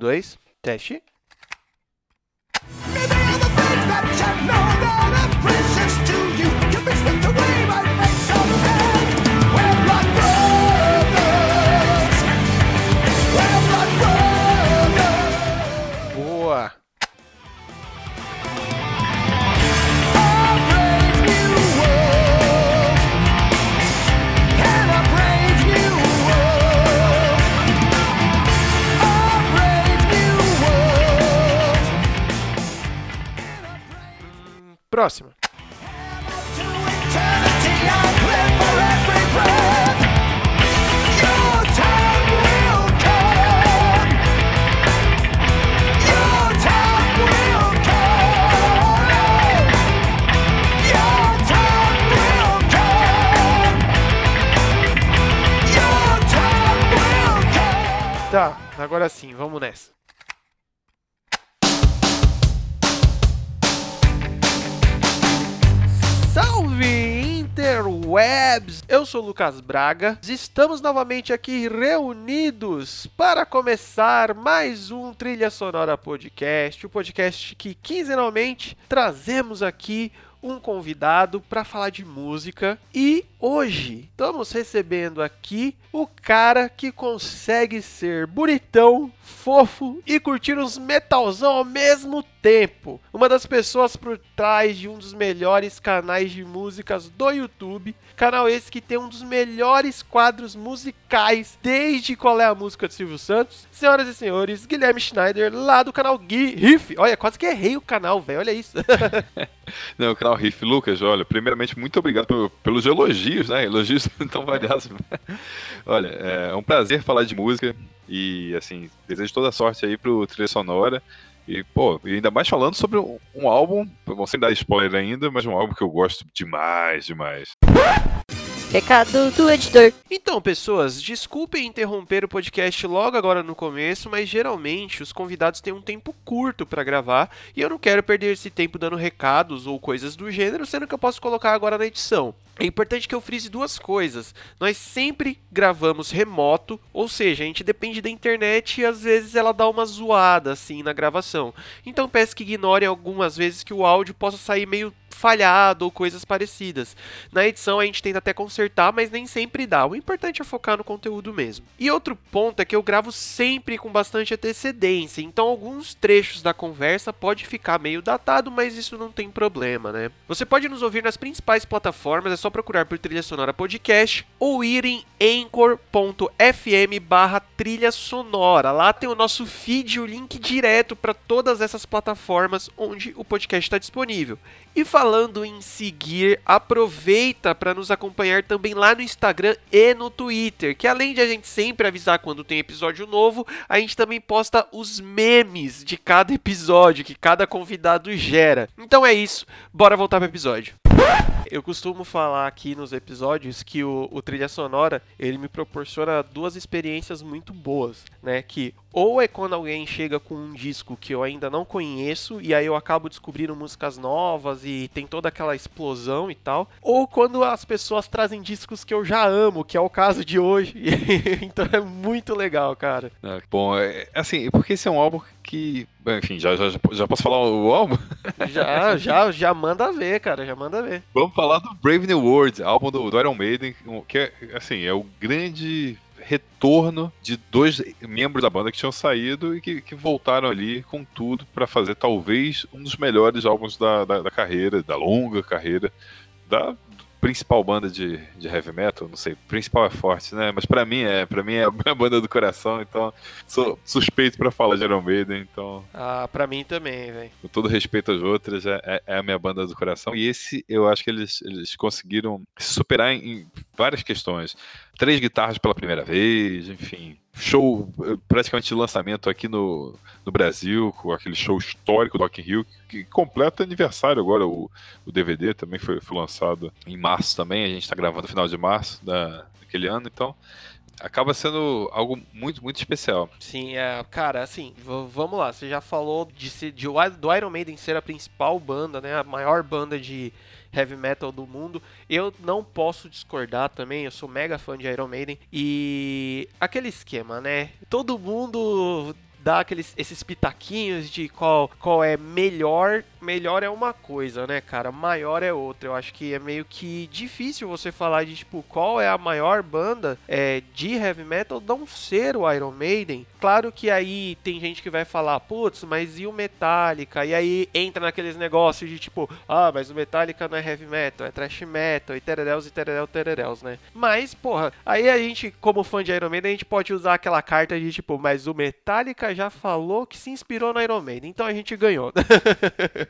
dois, teste. Agora sim, vamos nessa. Salve interwebs! Eu sou Lucas Braga. Estamos novamente aqui reunidos para começar mais um Trilha Sonora Podcast, o podcast que quinzenalmente trazemos aqui um convidado para falar de música e hoje estamos recebendo aqui o cara que consegue ser bonitão, fofo e curtir uns metalzão ao mesmo tempo. Uma das pessoas por trás de um dos melhores canais de músicas do YouTube, canal esse que tem um dos melhores quadros musicais desde qual é a música de Silvio Santos. Senhoras e senhores, Guilherme Schneider lá do canal Gui Riff. Olha, quase que errei o canal, velho. Olha isso. Não, canal Riff, Lucas, olha, primeiramente, muito obrigado pelo, pelos elogios, né? Elogios tão variados. olha, é um prazer falar de música e, assim, desejo toda sorte aí pro Trilha Sonora. E, pô, ainda mais falando sobre um, um álbum, não sei dar spoiler ainda, mas um álbum que eu gosto demais, demais. Recado do editor. Então, pessoas, desculpem interromper o podcast logo agora no começo, mas geralmente os convidados têm um tempo curto para gravar e eu não quero perder esse tempo dando recados ou coisas do gênero, sendo que eu posso colocar agora na edição. É importante que eu frise duas coisas. Nós sempre gravamos remoto, ou seja, a gente depende da internet e às vezes ela dá uma zoada assim na gravação. Então peço que ignorem algumas vezes que o áudio possa sair meio falhado ou coisas parecidas. Na edição a gente tenta até consertar, mas nem sempre dá. O importante é focar no conteúdo mesmo. E outro ponto é que eu gravo sempre com bastante antecedência, então alguns trechos da conversa pode ficar meio datado, mas isso não tem problema, né? Você pode nos ouvir nas principais plataformas, é só procurar por Trilha Sonora Podcast ou ir em anchor.fm barra trilha sonora. Lá tem o nosso feed o link direto para todas essas plataformas onde o podcast está disponível. E falando em seguir, aproveita para nos acompanhar também lá no Instagram e no Twitter, que além de a gente sempre avisar quando tem episódio novo, a gente também posta os memes de cada episódio que cada convidado gera. Então é isso, bora voltar para o episódio. Eu costumo falar aqui nos episódios que o, o, trilha sonora ele me proporciona duas experiências muito boas, né? Que ou é quando alguém chega com um disco que eu ainda não conheço e aí eu acabo descobrindo músicas novas e tem toda aquela explosão e tal, ou quando as pessoas trazem discos que eu já amo, que é o caso de hoje. então é muito legal, cara. É, bom, é, assim, porque esse é um álbum que. Enfim, já, já, já posso falar o álbum? Já, já, já manda ver, cara, já manda ver. Vamos falar do Brave New World, álbum do, do Iron Maiden, que é, assim, é o grande retorno de dois membros da banda que tinham saído e que, que voltaram ali com tudo para fazer talvez um dos melhores álbuns da, da, da carreira, da longa carreira da, principal banda de, de heavy metal, não sei, principal é forte, né? Mas para mim é, para mim é a minha banda do coração, então sou suspeito para falar de Iron Maiden, então. Ah, para mim também, velho. Com todo respeito às outras, é, é, é, a minha banda do coração e esse eu acho que eles, eles conseguiram se superar em, em várias questões. Três guitarras pela primeira vez, enfim, show praticamente de lançamento aqui no, no Brasil, com aquele show histórico do Rock in Rio, que completa aniversário agora, o, o DVD também foi, foi lançado em março também, a gente está gravando no final de março da, daquele ano, então acaba sendo algo muito, muito especial. Sim, é, cara, assim, vamos lá, você já falou de, de, do Iron Maiden ser a principal banda, né, a maior banda de heavy metal do mundo. Eu não posso discordar também, eu sou mega fã de Iron Maiden. E aquele esquema, né? Todo mundo dar aqueles, esses pitaquinhos de qual, qual é melhor. Melhor é uma coisa, né, cara? Maior é outra. Eu acho que é meio que difícil você falar de, tipo, qual é a maior banda é, de heavy metal não ser o Iron Maiden. Claro que aí tem gente que vai falar, putz, mas e o Metallica? E aí entra naqueles negócios de tipo, ah, mas o Metallica não é heavy metal, é thrash metal, e tereréus e tereréu, tereréus, né? Mas, porra, aí a gente, como fã de Iron Maiden, a gente pode usar aquela carta de tipo, mas o Metallica já falou que se inspirou no Iron Maiden, então a gente ganhou.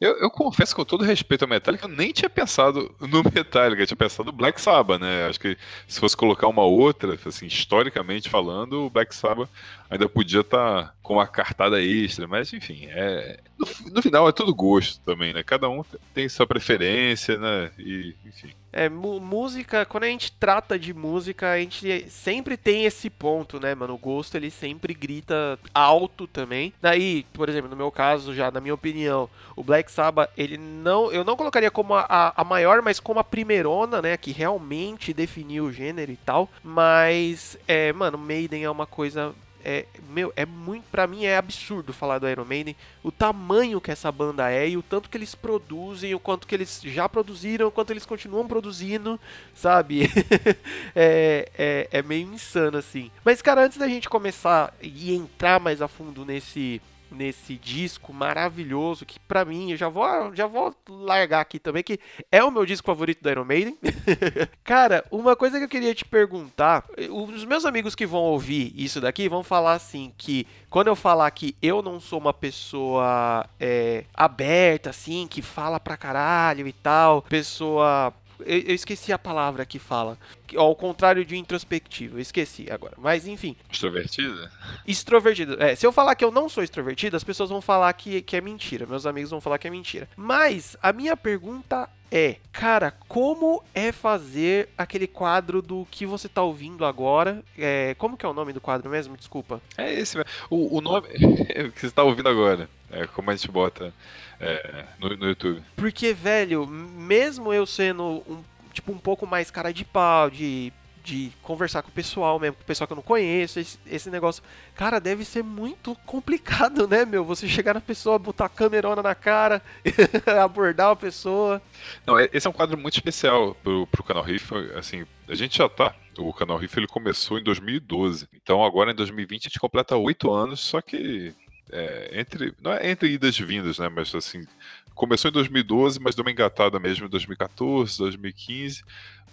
eu, eu, confesso com todo respeito ao Metallica, eu nem tinha pensado no Metallica, eu tinha pensado no Black Sabbath, né? Acho que se fosse colocar uma outra, assim, historicamente falando, o Black Sabbath ainda podia estar tá com uma cartada extra, mas enfim, é, no, no, final é tudo gosto também, né? Cada um tem sua preferência, né? E, enfim. É, música, quando a gente trata de música, a gente sempre tem esse ponto, né, mano? O gosto ele sempre grita alto também. Daí, por exemplo, no meu caso, já, na minha opinião, o Black Sabbath, ele não. Eu não colocaria como a, a maior, mas como a primeirona, né? Que realmente definiu o gênero e tal. Mas, é, mano, Maiden é uma coisa é, meu, é muito, para mim é absurdo falar do Iron Maiden, o tamanho que essa banda é e o tanto que eles produzem, o quanto que eles já produziram, o quanto eles continuam produzindo, sabe? é, é, é meio insano assim. Mas cara, antes da gente começar e entrar mais a fundo nesse nesse disco maravilhoso que para mim eu já vou já vou largar aqui também que é o meu disco favorito da Iron Maiden. Cara, uma coisa que eu queria te perguntar, os meus amigos que vão ouvir isso daqui vão falar assim que quando eu falar que eu não sou uma pessoa é, aberta assim, que fala pra caralho e tal, pessoa eu, eu, esqueci a palavra que fala. Ao contrário de introspectivo, eu esqueci agora. Mas enfim. Extrovertida? Extrovertido. É, se eu falar que eu não sou extrovertido, as pessoas vão falar que, que é mentira. Meus amigos vão falar que é mentira. Mas a minha pergunta é, cara, como é fazer aquele quadro do que você tá ouvindo agora? É, como que é o nome do quadro mesmo? Desculpa. É esse mesmo. O, o nome que você tá ouvindo agora. É como a gente bota é, no, no YouTube. Porque, velho, mesmo eu sendo um, tipo, um pouco mais cara de pau, de de conversar com o pessoal mesmo, com o pessoal que eu não conheço, esse, esse, negócio. Cara, deve ser muito complicado, né, meu? Você chegar na pessoa, botar a câmerona na cara, abordar a pessoa. Não, é, esse é um quadro muito especial pro, pro canal Riff, assim, a gente já tá. O canal Riff ele começou em 2012. Então agora em 2020 a gente completa oito anos, só que é, entre não é entre idas e vindas, né? Mas assim, começou em 2012, mas deu uma engatada mesmo em 2014, 2015.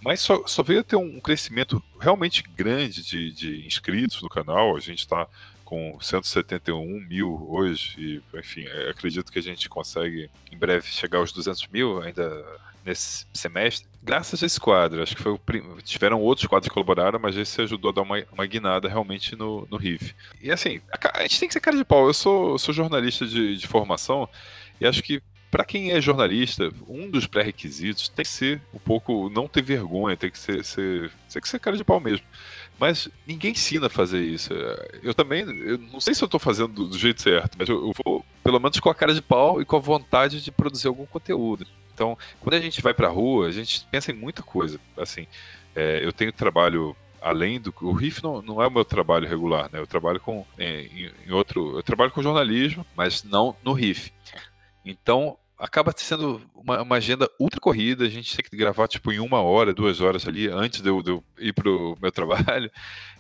Mas só, só veio ter um crescimento realmente grande de, de inscritos no canal. A gente está com 171 mil hoje, e enfim, é, acredito que a gente consegue em breve chegar aos 200 mil ainda nesse semestre. Graças a esse quadro, acho que foi o prim... tiveram outros quadros que colaboraram, mas esse ajudou a dar uma, uma guinada realmente no, no riff. E assim, a, a, gente tem que ser cara de pau. Eu sou, sou jornalista de, de formação e acho que para quem é jornalista, um dos pré-requisitos tem que ser um pouco não ter vergonha, tem que ser, ser, tem que ser cara de pau mesmo. Mas ninguém ensina a fazer isso. Eu também, eu não sei se eu estou fazendo do, jeito certo, mas eu, eu, vou pelo menos com a cara de pau e com a vontade de produzir algum conteúdo. Então, quando a gente vai para a rua, a gente pensa em muita coisa. Assim, é, eu tenho trabalho além do o riff não, não é o meu trabalho regular, né? Eu trabalho com em, em outro, eu trabalho com jornalismo, mas não no riff. Então, acaba sendo uma, uma, agenda ultra corrida, a gente tem que gravar tipo em uma hora, duas horas ali antes de eu, de eu ir pro meu trabalho.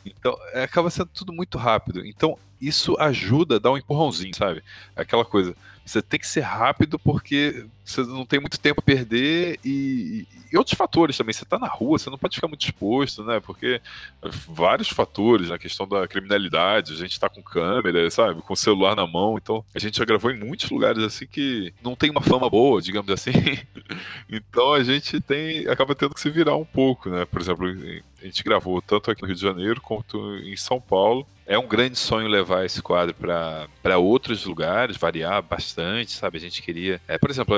Então, é, acaba sendo tudo muito rápido. Então, isso ajuda a dar um empurrãozinho, sabe? Aquela coisa, você tem que ser rápido porque você não tem muito tempo a perder e, e outros fatores também. Você está na rua, você não pode ficar muito exposto, né? Porque vários fatores, na questão da criminalidade, a gente está com câmera, sabe? Com celular na mão. Então, a gente já gravou em muitos lugares assim que não tem uma fama boa, digamos assim. então, a gente tem acaba tendo que se virar um pouco, né? Por exemplo, a gente gravou tanto aqui no Rio de Janeiro quanto em São Paulo. É um grande sonho levar esse quadro para outros lugares, variar bastante, sabe? A gente queria. É, por exemplo,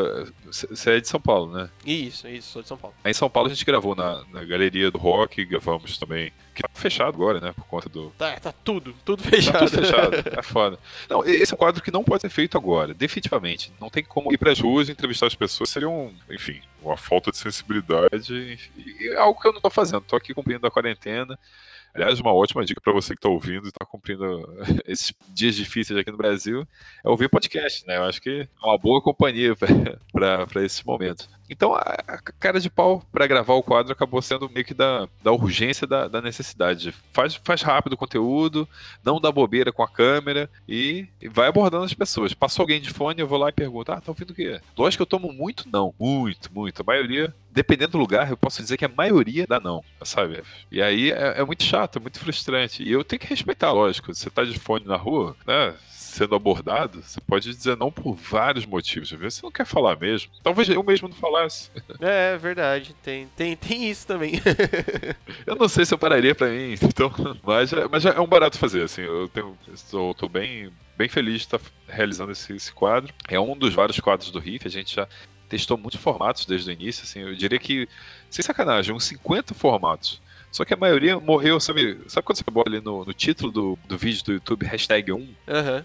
você é de São Paulo, né? Isso, isso, sou de São Paulo. Aí em São Paulo a gente gravou na, na Galeria do Rock, gravamos também. Que tá fechado agora, né? Por conta do. Tá, tá tudo, tudo fechado. Tá tudo fechado, é foda. Não, esse é um quadro que não pode ser feito agora, definitivamente. Não tem como ir pras ruas e entrevistar as pessoas, seria um, enfim, uma falta de sensibilidade. E é algo que eu não tô fazendo. Tô aqui cumprindo a quarentena Aliás, uma ótima dica para você que está ouvindo e está cumprindo esses dias difíceis aqui no Brasil é ouvir podcast, né? Eu acho que é uma boa companhia para esses momentos. Então, a, a cara de pau para gravar o quadro acabou sendo meio que da, da urgência, da, da necessidade. Faz, faz rápido o conteúdo, não dá bobeira com a câmera e, e, vai abordando as pessoas. Passou alguém de fone, eu vou lá e pergunto: Ah, tá ouvindo o quê? Lógico que eu tomo muito não. Muito, muito. A maioria, dependendo do lugar, eu posso dizer que a maioria dá não, sabe? E aí é, é muito chato, é muito frustrante. E eu tenho que respeitar, lógico. Você tá de fone na rua, né? Sendo abordado, você pode dizer não por vários motivos. Às vezes você não quer falar mesmo. Talvez eu mesmo não falasse. É, é verdade. Tem, tem, tem isso também. eu não sei se eu pararia pra mim, então, mas, mas é um barato fazer, assim. Eu tenho, estou, tô bem, bem feliz de estar realizando esse, esse quadro. É um dos vários quadros do Riff. A gente já testou muitos formatos desde o início, assim. Eu diria que, sem sacanagem, uns 50 formatos. Só que a maioria morreu, sabe? Sabe quando você bota ali no, no título do, do vídeo do YouTube, hashtag 1? Uhum.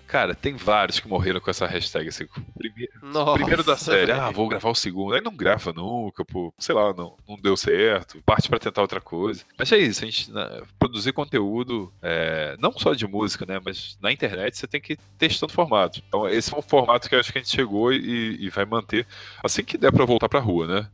Cara, tem vários que morreram com essa hashtag, assim. Primeiro, Nossa, primeiro da série, ah, vou gravar o segundo. Aí não grava nunca, pô, sei lá, não, não deu certo. Parte para tentar outra coisa. Mas é isso, a gente né, produzir conteúdo, é, não só de música, né? Mas na internet você tem que ir testando formato. Então, esse é um formato que eu acho que a gente chegou e, e vai manter assim que der para voltar pra rua, né?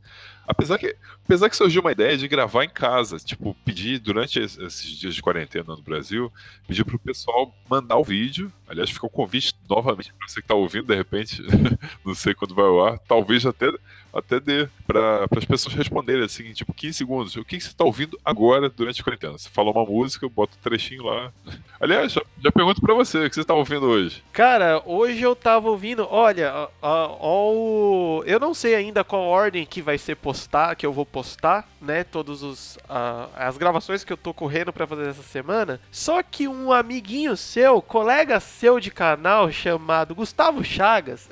Apesar que, apesar que surgiu uma ideia de gravar em casa, tipo, pedir durante esses dias de quarentena no Brasil, pedir pro pessoal mandar o vídeo. Aliás, fica o convite novamente para você que tá ouvindo, de repente, não sei quando vai ao ar, talvez até até dê para as pessoas responderem assim, tipo, 15 segundos. O que, que você está ouvindo agora durante a quarentena? Você fala uma música, bota um trechinho lá. Aliás, já, já pergunto para você, o que você está ouvindo hoje? Cara, hoje eu tava ouvindo, olha, ó, eu não sei ainda qual ordem que vai ser postar, que eu vou postar, né, todos os as gravações que eu tô correndo para fazer essa semana. Só que um amiguinho seu, colega seu de canal chamado Gustavo Chagas,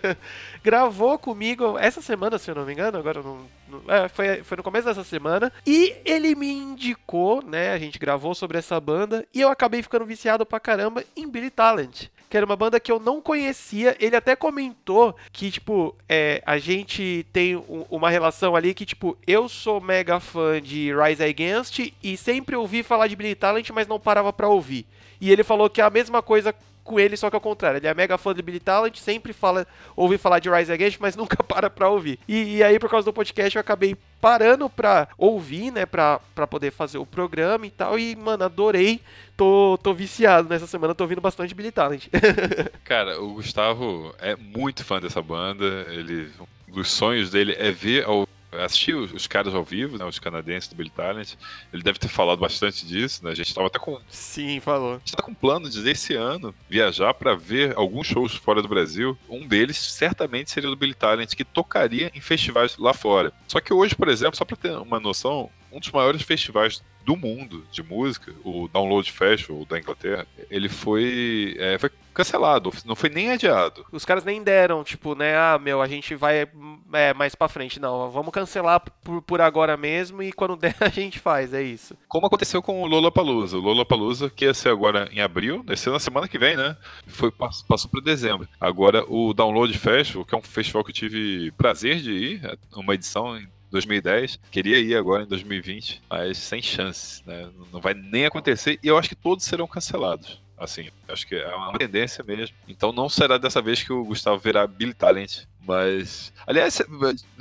gravou comigo essa semana, se eu não me engano, agora não. não é, foi, foi no começo dessa semana. E ele me indicou, né? A gente gravou sobre essa banda. E eu acabei ficando viciado pra caramba em Billy Talent que era uma banda que eu não conhecia. Ele até comentou que, tipo, é, a gente tem um, uma relação ali que, tipo, eu sou mega fã de Rise Against e sempre ouvi falar de Billy Talent, mas não parava pra ouvir. E ele falou que é a mesma coisa com ele, só que ao contrário. Ele é mega fã de Billy Talent, sempre fala, ouve falar de Rise Against, mas nunca para pra ouvir. E, e, aí, por causa do podcast, eu acabei parando pra ouvir, né, pra, pra poder fazer o programa e tal. E, mano, adorei. Tô, tô viciado nessa semana, tô ouvindo bastante Billy Talent. Cara, o Gustavo é muito fã dessa banda. Ele, um dos sonhos dele é ver ao assisti os, caras ao vivo, né, os canadenses do Billy Talent. Ele deve ter falado bastante disso, né? A gente tava até com. Sim, falou. A gente tá com plano de esse ano viajar para ver alguns shows fora do Brasil. Um deles certamente seria do Billy Talent, que tocaria em festivais lá fora. Só que hoje, por exemplo, só para ter uma noção, um dos maiores festivais do mundo de música, o Download Festival da Inglaterra, ele foi, é, foi cancelado, não foi nem adiado. Os caras nem deram, tipo, né, ah, meu, a gente vai é, mais pra frente. Não, vamos cancelar por, por agora mesmo e quando der a gente faz, é isso. Como aconteceu com o Lollapalooza. O Lollapalooza, que ia ser agora em abril, vai ser na semana que vem, né? Foi, passou para dezembro. Agora, o Download Festival, que é um festival que eu tive prazer de ir, é uma edição 2010. Queria ir agora em 2020, mas sem chance, né? Não vai nem acontecer e eu acho que todos serão cancelados. Assim, acho que é uma tendência mesmo. Então não será dessa vez que o Gustavo verá Billy Talent. Mas, aliás,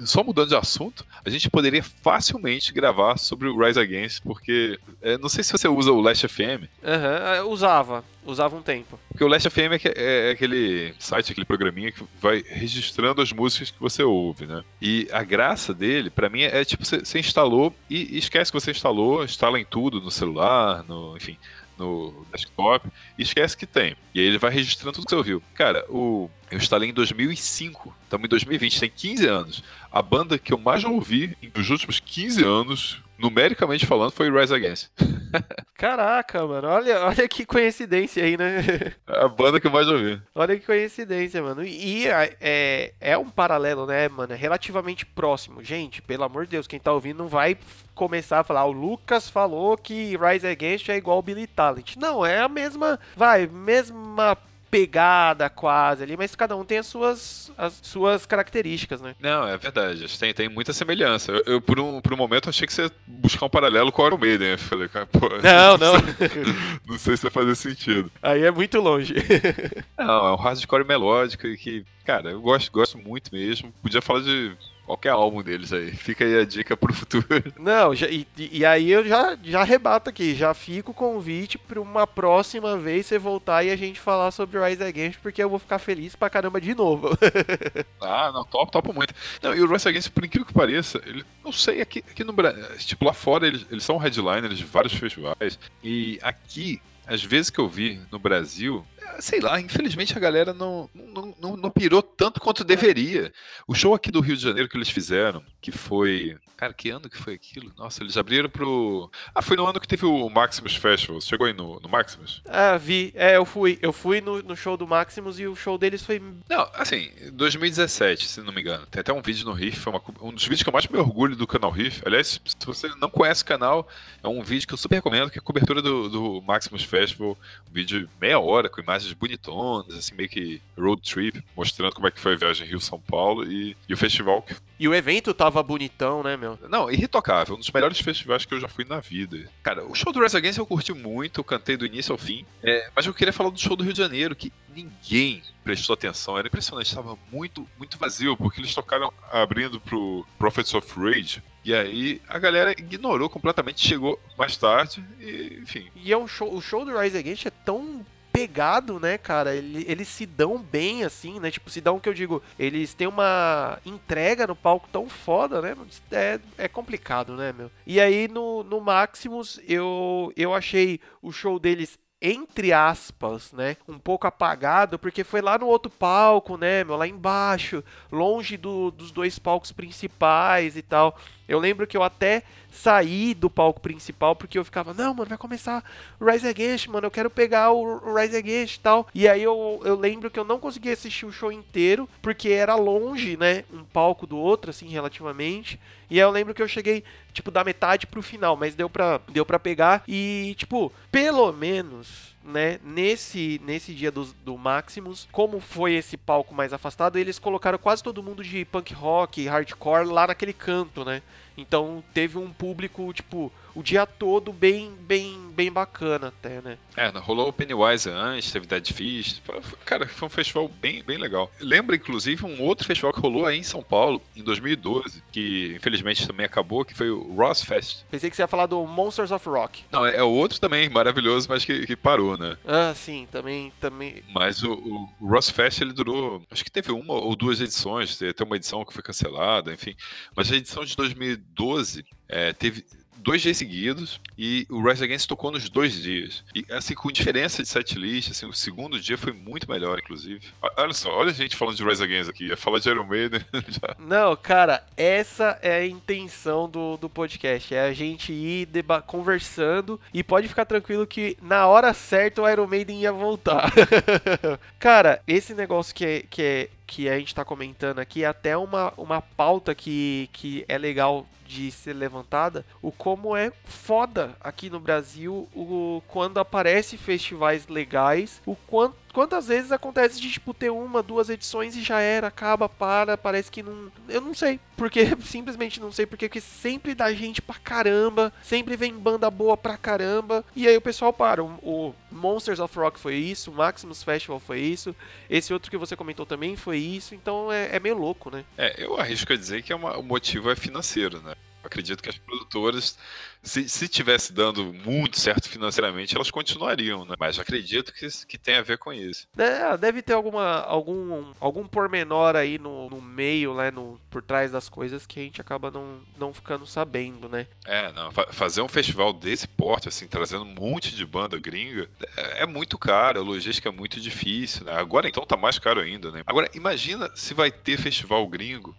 só mudando de assunto, a gente poderia facilmente gravar sobre o Rise Against, porque é, não sei se você usa o Last FM. Aham, uhum, usava, usava um tempo. Porque o Last FM é, é, é, aquele site, aquele programinha que vai registrando as músicas que você ouve, né? E a graça dele, para mim, é tipo, você, você instalou e, e esquece que você instalou, instala em tudo, no celular, no, enfim, no desktop e esquece que tem. E aí ele vai registrando tudo que você ouviu. Cara, o eu instalei em 2005, estamos em 2020, tem 15 anos. A banda que eu mais ouvi nos últimos 15 anos, numericamente falando, foi Rise Against. Caraca, mano, olha, olha que coincidência aí, né? É a banda que eu mais ouvi. Olha que coincidência, mano. E é, é um paralelo, né, mano? É relativamente próximo. Gente, pelo amor de Deus, quem tá ouvindo não vai começar a falar, o Lucas falou que Rise Against é igual Billy Talent. Não, é a mesma, vai, mesma pegada quase ali, mas cada um tem as suas, as suas características, né? Não, é verdade. Tem, tem muita semelhança. Eu, eu, por, um, por um momento, achei que você ia buscar um paralelo com o Iron Maiden. Eu falei, cara, pô. Não, não. não sei se vai fazer sentido. Aí é muito longe. não, é um hardcore melódico que, cara, eu gosto, gosto muito mesmo. Podia falar de qualquer álbum deles aí. Fica aí a dica pro futuro. Não, já, e, e, aí eu já, já rebato aqui, já fico o convite pra uma próxima vez você voltar e a gente falar sobre o Rise Against, porque eu vou ficar feliz pra caramba de novo. ah, não, top, top muito. Não, e o Rise Against, por incrível que pareça, ele, não sei, aqui, aqui no Brasil, tipo, lá fora eles, eles são headliners de vários festivais, e aqui às vezes que eu vi no Brasil, sei lá, infelizmente a galera não, não, não, não, pirou tanto quanto deveria. O show aqui do Rio de Janeiro que eles fizeram, que foi. Cara, que ano que foi aquilo? Nossa, eles abriram pro. Ah, foi no ano que teve o Maximus Festival. Chegou aí no, no Maximus? Ah, vi. É, eu fui. Eu fui no, no show do Maximus e o show deles foi. Não, assim, 2017, se não me engano. Tem até um vídeo no Riff, foi uma, um dos vídeos que eu mais me orgulho do canal Riff. Aliás, se você não conhece o canal, é um vídeo que eu super recomendo, que é a cobertura do, do Maximus Festival. Um vídeo de meia hora, com imagens bonitonas, assim, meio que road trip, mostrando como é que foi a viagem Rio-São Paulo e, e o festival. Que... E o evento tava bonitão, né, meu? Não, irretocável. Um dos melhores festivais que eu já fui na vida. Cara, o show do Rise Against eu curti muito, eu cantei do início ao fim. É, mas eu queria falar do show do Rio de Janeiro, que ninguém prestou atenção. Era impressionante, estava muito, muito vazio, porque eles tocaram abrindo pro Prophets of Rage. E aí a galera ignorou completamente, chegou mais tarde, e, enfim. E é um show, o show do Rise Against é tão pegado, né, cara? Ele, eles se dão bem, assim, né? Tipo, se dão o que eu digo, eles têm uma entrega no palco tão foda, né? É, é complicado, né, meu? E aí no, no Maximus eu, eu achei o show deles entre aspas, né, um pouco apagado, porque foi lá no outro palco, né, meu, lá embaixo, longe do, dos dois palcos principais e tal. Eu lembro que eu até saí do palco principal porque eu ficava, não, mano, vai começar Rise Against, mano, eu quero pegar o Rise Against e tal. E aí eu, eu lembro que eu não consegui assistir o show inteiro porque era longe, né, um palco do outro, assim, relativamente. E aí eu lembro que eu cheguei, tipo, da metade pro final, mas deu pra, deu pra pegar e, tipo, pelo menos né, nesse, nesse dia do, do Maximus, como foi esse palco mais afastado, eles colocaram quase todo mundo de punk rock, hardcore lá naquele canto, né? Então teve um público, tipo, o dia todo bem, bem, bem bacana até, né? É, rolou o Pennywise antes, teve Dead Fish. Cara, foi um festival bem, bem legal. Lembra, inclusive, um outro festival que rolou aí em São Paulo, em 2012, que infelizmente também acabou, que foi o Ross Fest. Pensei que você ia falar do Monsters of Rock. Não, é, é outro também, maravilhoso, mas que, que, parou, né? Ah, sim, também. também... Mas o, o, o Ross Fest, ele durou, acho que teve uma ou duas edições, teve até uma edição que foi cancelada, enfim. Mas a edição de 2012 é, teve dois dias seguidos e o Rise Against tocou nos dois dias. E assim, com diferença de setlist, assim, o segundo dia foi muito melhor, inclusive. Olha só, olha a gente falando de Rise Against aqui, ia falar de Iron Maiden já. Não, cara, essa é a intenção do, do podcast, é a gente ir conversando e pode ficar tranquilo que na hora certa o Iron Maiden ia voltar. cara, esse negócio que é, que é que a gente tá comentando aqui é até uma, uma pauta que, que é legal de ser levantada, o como é foda aqui no Brasil o quando aparece festivais legais, o quanto quantas vezes acontece de tipo ter uma, duas edições e já era, acaba, para, parece que não, eu não sei, porque simplesmente não sei porque que sempre dá gente pra caramba, sempre vem banda boa pra caramba e aí o pessoal para. O, o Monsters of Rock foi isso, o Maximus Festival foi isso, esse outro que você comentou também foi isso, então é, é meio louco, né? É, eu arrisco a dizer que é uma, o motivo é financeiro, né? acredito que as produtoras, se, se tivesse dando muito certo financeiramente, elas continuariam, né? Mas acredito que, que tem a ver com isso. É, deve ter alguma, algum, algum pormenor aí no, no meio, né? No, por trás das coisas que a gente acaba não, não ficando sabendo, né? É, não. Fa fazer um festival desse porte, assim, trazendo um monte de banda gringa, é, é muito caro, a logística é muito difícil, né? Agora então tá mais caro ainda, né? Agora, imagina se vai ter festival gringo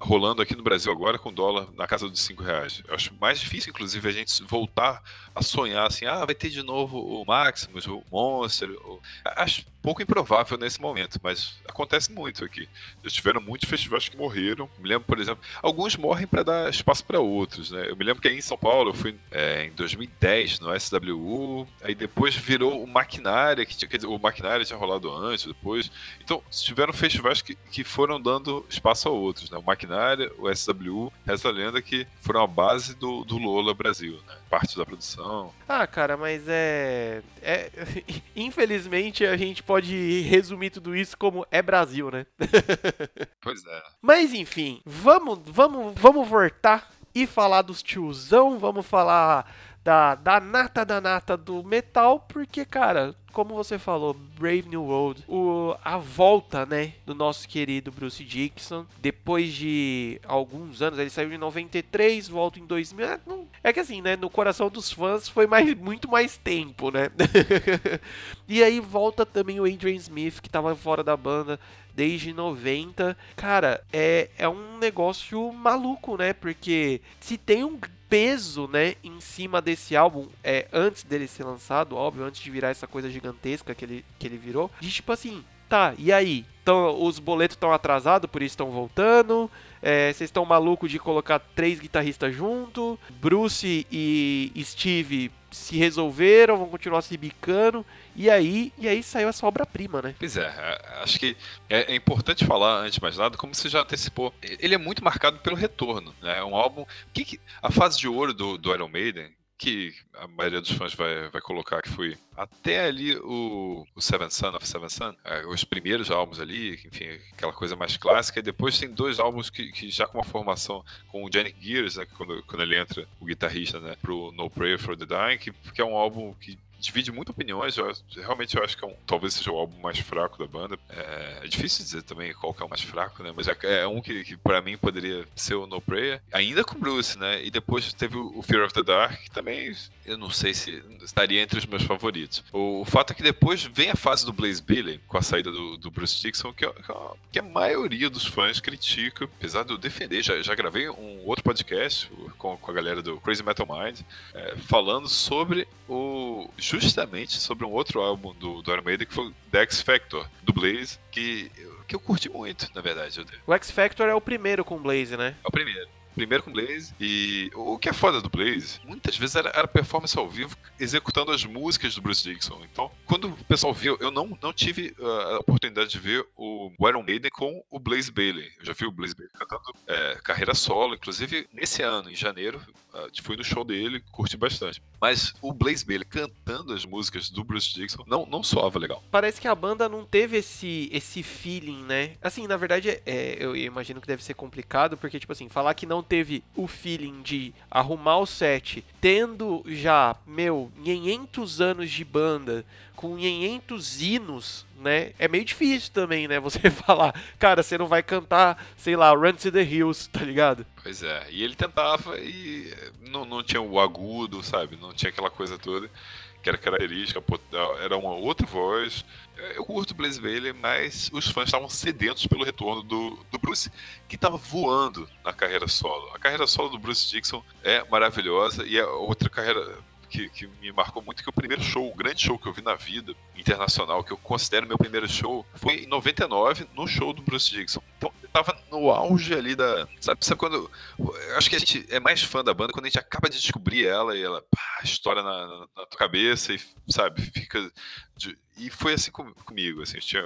rolando aqui no Brasil agora com dólar na casa dos 5 reais. Eu acho mais difícil, inclusive, a gente voltar a sonhar assim, ah, vai ter de novo o Maximus, o Monster. O... Acho pouco improvável nesse momento, mas acontece muito aqui. Já tiveram muitos festivais que morreram. Me lembro, por exemplo, alguns morrem para dar espaço para outros, né? Eu me lembro que aí em São Paulo eu fui é, em 2010 no SWU, aí depois virou o Maquinária, que tinha, dizer, o Maquinária tinha rolado antes, depois. Então, tiveram festivais que, que foram dando espaço a outros, né? O Maquinária, o SWU, essa lenda que foram a base do, do Lola Brasil, né? Parte da produção. Ah, cara, mas é. é... Infelizmente a gente pode resumir tudo isso como é Brasil, né? pois é. Mas enfim, vamos, vamos, vamos voltar e falar dos tiozão, vamos falar da, da nata da nata do metal, porque, cara, como você falou, Brave New World, o, a volta, né, do nosso querido Bruce Dixon, depois de alguns anos, ele saiu em 93, volta em 2000, é, não, é que assim, né, no coração dos fãs foi mais, muito mais tempo, né, e aí volta também o Adrian Smith, que tava fora da banda, desde 90. Cara, é, é um negócio maluco, né? Porque se tem um peso, né, em cima desse álbum, é, antes dele ser lançado, óbvio, antes de virar essa coisa gigantesca que ele, que ele virou, de tipo assim, tá, e aí? Então, os boletos estão atrasados, por isso estão voltando. É, vocês estão malucos de colocar três guitarristas junto. Bruce e Steve se resolveram, vão continuar se bicando. E aí, e aí saiu essa obra-prima, né? Pois é, é acho que é, é, importante falar, antes de mais nada, como você já antecipou, ele é muito marcado pelo retorno. Né? É um álbum. Que, que a fase de ouro do, do Iron Maiden, que a maioria dos fãs vai, vai colocar que foi até ali o, o Seven Son of Seven Son, é, os primeiros álbuns ali, enfim, aquela coisa mais clássica, e depois tem dois álbuns que, que já com uma formação com o Jenny Gears, né, quando, quando ele entra, o guitarrista, né, pro No Prayer for the Dying, que, que é um álbum que divide muito opiniões. Eu, realmente eu acho que é um, talvez seja o álbum mais fraco da banda. É, é, difícil dizer também qual que é o mais fraco, né? Mas é, é um que, que para mim poderia ser o No Prayer. Ainda com Bruce, né? E depois teve o Fear of the Dark, que também eu não sei se estaria entre os meus favoritos. O, o fato é que depois vem a fase do Blaze Bailey, com a saída do, do Bruce Dixon, que, que, a maioria dos fãs critica, apesar de eu defender. Já, já gravei um outro podcast com, com a galera do Crazy Metal Mind, é, falando sobre o justamente sobre um outro álbum do, do Iron Maiden que foi The X Factor, do Blaze, que, que eu curti muito, na verdade. O X Factor é o primeiro com Blaze, né? É o primeiro primeiro com Blaze. E o que é foda do Blaze, muitas vezes era, era performance ao vivo executando as músicas do Bruce Dixon. Então, quando o pessoal viu, eu não, não tive uh, a oportunidade de ver o Iron Maiden com o Blaze Bailey. Eu já vi o Blaze Bailey cantando é, carreira solo, inclusive nesse ano, em janeiro, fui no show dele, curti bastante. Mas o Blaze Bailey cantando as músicas do Bruce Dixon não, não soava legal. Parece que a banda não teve esse, esse feeling, né? Assim, na verdade, é, eu imagino que deve ser complicado, porque, tipo assim, falar que não teve o feeling de arrumar o set, tendo já, meu, 500 anos de banda, com 500 hinos, né? É meio difícil também, né? Você falar, cara, você não vai cantar, sei lá, Run to the Hills, tá ligado? Pois é, e ele tentava e não, não tinha o agudo, sabe? Não tinha aquela coisa toda que era característica, era uma outra voz. Eu curto Blaze Bailey, mas os fãs estavam sedentos pelo retorno do, do Bruce, que estava voando na carreira solo. A carreira solo do Bruce Dixon é maravilhosa e é outra carreira que, que, me marcou muito que o primeiro show, o grande show que eu vi na vida internacional, que eu considero meu primeiro show, foi em 99, no show do Bruce Dixon. Então, eu tava no auge ali da. Sabe, sabe quando. Eu acho que a gente é mais fã da banda quando a gente acaba de descobrir ela e ela pá, estoura na, na, na tua cabeça e, sabe, fica. De, e foi assim com, comigo, assim, eu tinha.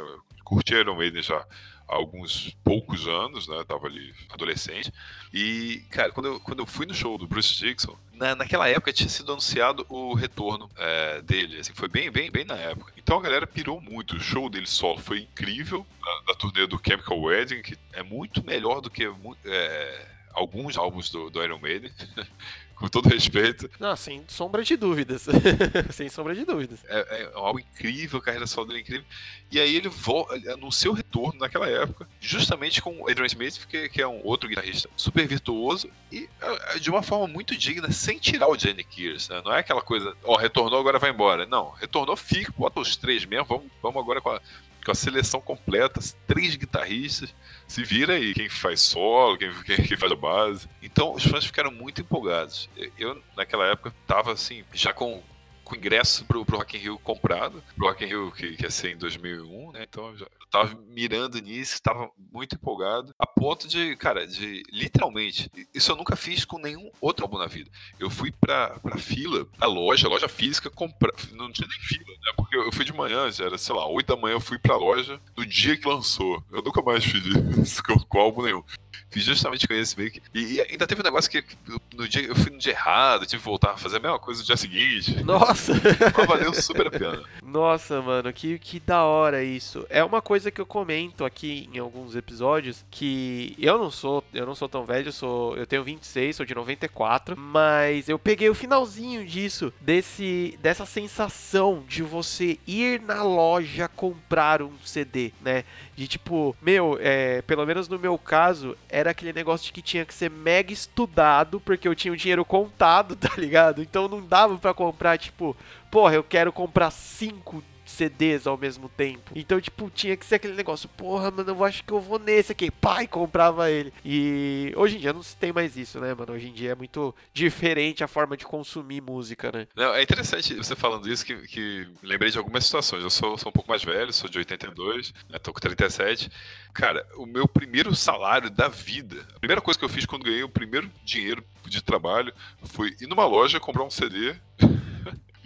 Maiden já alguns poucos anos, né? Eu tava ali adolescente. E, cara, quando eu, quando eu fui no show do Bruce Dixon, na, naquela época tinha sido anunciado o retorno é, dele. Assim, foi bem, bem, bem na época. Então a galera pirou muito. O show dele solo foi incrível. Da, da turnê do Chemical Wedding, que é muito melhor do que é, alguns álbuns do, do Iron Maiden. com todo respeito. Não, sem sombra de dúvidas. sem sombra de dúvidas. É, é algo incrível, a carreira solo dele é incrível. E aí ele anunciou o retorno naquela época, justamente com o Adrian Smith, que, que, é um outro guitarrista super virtuoso e é, de uma forma muito digna, sem tirar o Jenny Kears, né? Não é aquela coisa, ó, oh, retornou, agora vai embora. Não, retornou, fica, bota os três mesmo, vamos, vamos agora com a, com a seleção completa, três guitarristas, se vira aí quem faz solo, quem, quem, quem, faz a base. Então os fãs ficaram muito empolgados. Eu, naquela época, tava assim, já com com ingresso pro, pro Rock in Rio comprado, pro Rock in Rio que, que ia ser em 2001, né? Então eu já eu tava mirando nisso, tava muito empolgado, a ponto de, cara, de literalmente, isso eu nunca fiz com nenhum outro álbum na vida. Eu fui pra, pra fila, a loja, loja física, comprar, não tinha nem fila, né? Porque eu fui de manhã, já era, sei lá, 8 da manhã eu fui pra loja no dia que lançou. Eu nunca mais fiz isso com, com álbum nenhum. Fiz justamente com esse meio que. E, ainda teve um negócio que no dia, eu fui no dia errado, tive que voltar a fazer a mesma coisa no dia seguinte. Nossa! Mas valeu super a pena. Nossa, mano, que, que da hora isso. É uma coisa que eu comento aqui em alguns episódios que eu não sou, eu não sou tão velho, eu sou, eu tenho 26, sou de 94, mas eu peguei o finalzinho disso, desse dessa sensação de você ir na loja comprar um CD, né? De tipo, meu, é, pelo menos no meu caso, era aquele negócio de que tinha que ser mega estudado, porque eu tinha o dinheiro contado, tá ligado? Então não dava para comprar, tipo, porra, eu quero comprar cinco CDs ao mesmo tempo. Então, tipo, tinha que ser aquele negócio, porra, mano, eu acho que eu vou nesse aqui. Pai, comprava ele. E hoje em dia não se tem mais isso, né, mano? Hoje em dia é muito diferente a forma de consumir música, né? Não, é interessante você falando isso, que, que lembrei de algumas situações. Eu sou, sou um pouco mais velho, sou de 82, né, tô com 37. Cara, o meu primeiro salário da vida, a primeira coisa que eu fiz quando ganhei o primeiro dinheiro de trabalho foi ir numa loja comprar um CD.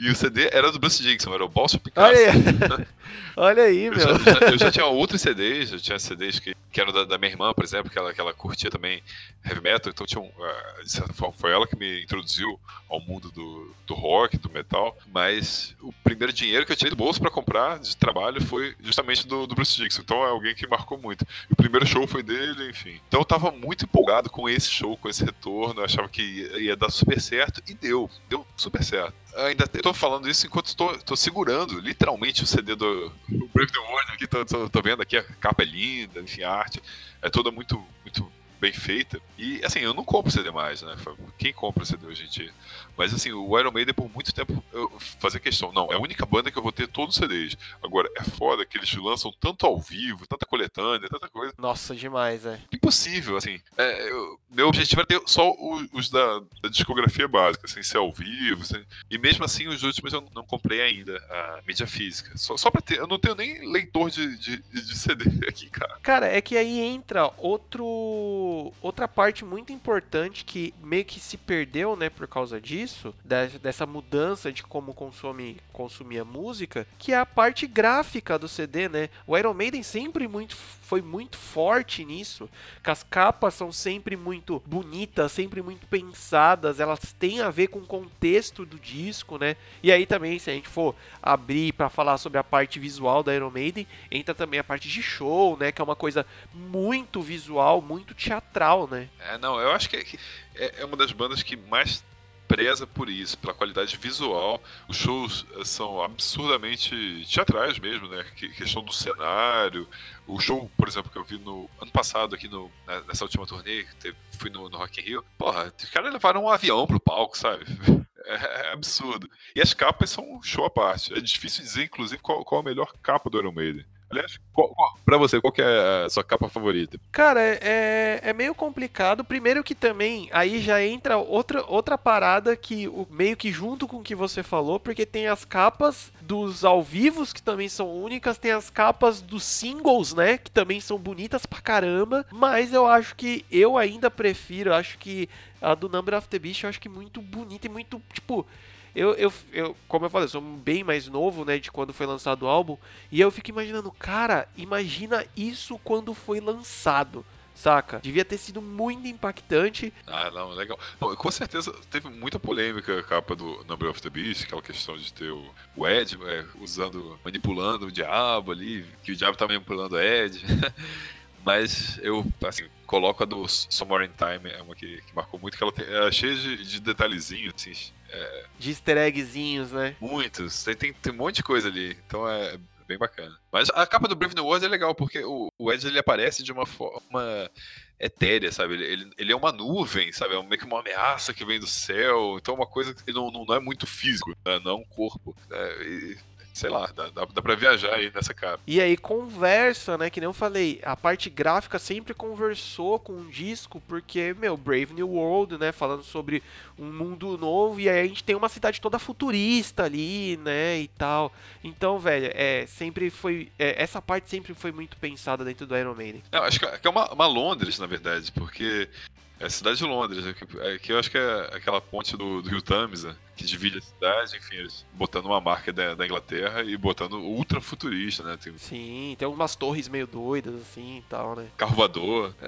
E o CD era do Bruce Dixon, era o Balsa Picasso. Olha aí, Olha aí Eu meu. já, já- eu já tinha outros CDs, eu tinha CDs que, que eram da, da minha irmã, por exemplo, que ela, que ela curtia também heavy metal, então tinha um, ah, de certa forma, foi ela que me introduziu ao mundo do, do rock, do metal, mas o primeiro dinheiro que eu tirei do bolso pra comprar de trabalho foi justamente do, do Bruce Dixon, então é alguém que marcou muito. O primeiro show foi dele, enfim. Então eu tava muito empolgado com esse show, com esse retorno, eu achava que ia, ia dar super certo, e deu, deu super certo. Ainda tô falando isso enquanto estou segurando literalmente o CD do, do Brave the World aqui, tô, tô- tô vendo aqui, a capa é linda, enfim, a arte é toda muito, muito bem feita. E assim, eu não compro CD mais, né? Quem compra CD hoje em dia? Mas assim, o Iron Maiden por muito tempo eu fazia questão. Não, é a única banda que eu vou ter todos os CDs. Agora, é foda que eles lançam tanto ao vivo, tanta coletânea, tanta coisa. Nossa, demais, é. Impossível, assim. É, eu- meu objetivo era ter só o- os da, da discografia básica, sem ser ao vivo. sem- e mesmo assim, os últimos eu não comprei ainda, a mídia física. Só, só pra ter. Eu não tenho nem leitor de, de, de CD aqui, cara. Cara, é que aí entra outro outra parte muito importante que meio que se perdeu, né, por causa disso, da- dessa mudança de como consome consumir a música, que é a parte gráfica do CD, né? O Iron Maiden sempre muito foi muito forte nisso, que as capas são sempre muito bonitas, sempre muito pensadas, elas têm a ver com o contexto do disco, né? E aí também, se a gente for abrir pra falar sobre a parte visual da Iron Maiden, entra também a parte de show, né? Que é uma coisa muito visual, muito teatral, né? É, não, eu acho que é, é- é uma das bandas que mais preza por isso, pela qualidade visual. Os shows eh, são absurdamente teatrais mesmo, né? Que, questão do cenário. O show, por exemplo, que eu vi no ano passado aqui no, né, nessa última turnê, que teve, fui no, no Rock in Rio. Porra, os caras levaram um avião pro palco, sabe? É, é absurdo. E as capas são um show à parte. É difícil dizer, inclusive, qual, qual a melhor capa do Iron Maiden. Aliás, pra você, qual que é a sua capa favorita? Cara, é, é meio complicado. Primeiro que também aí já entra outra, outra parada que o, meio que junto com o que você falou, porque tem as capas dos ao vivos que também são únicas, tem as capas dos singles, né, que também são bonitas pra caramba, mas eu acho que eu ainda prefiro, acho que a do Number of the Beast eu acho que muito bonita e muito, tipo, eu, eu, eu, como eu falei, eu sou bem mais novo, né, de quando foi lançado o álbum, e eu fico imaginando, cara, imagina isso quando foi lançado, saca? Devia ter sido muito impactante. Ah, não, legal. Com certeza teve muita polêmica a capa do Number of the Beast, aquela questão de ter o, o Ed é, usando, manipulando o diabo ali, que o diabo tá manipulando o Ed. Mas eu, assim, coloco a do Somewhere in Time, é uma que, que marcou muito, que ela tem, é cheia de, de detalhezinhos, assim, De easter eggzinhos, né? muitos. Tem, tem, um monte de coisa ali, então é bem bacana. Mas a capa do Brave New World é legal, porque o, o Ed ele aparece de uma forma etérea, sabe? Ele, ele, ele é uma nuvem, sabe? É meio que uma ameaça que vem do céu. Então é uma coisa que não, não, não é muito físico, né? não é um corpo. né? E sei lá, dá, dá, dá pra viajar aí nessa capa. E aí conversa, né? Que nem eu falei, a parte gráfica sempre conversou com o disco, porque, meu, Brave New World, né? Falando sobre um mundo novo, e aí a gente tem uma cidade toda futurista ali, né? E tal. Então, velho, é, sempre foi. É, essa parte sempre foi muito pensada dentro do Iron Maiden. Eu acho que é uma, uma Londres, na verdade, porque é a cidade de Londres, é que, é que eu acho que é aquela ponte do, do Rio Tamisa, que divide a cidade, enfim, eles botando uma marca da, da Inglaterra e botando ultra futurista, né? Tem Sim, tem umas torres meio doidas assim e tal, né? carro voador.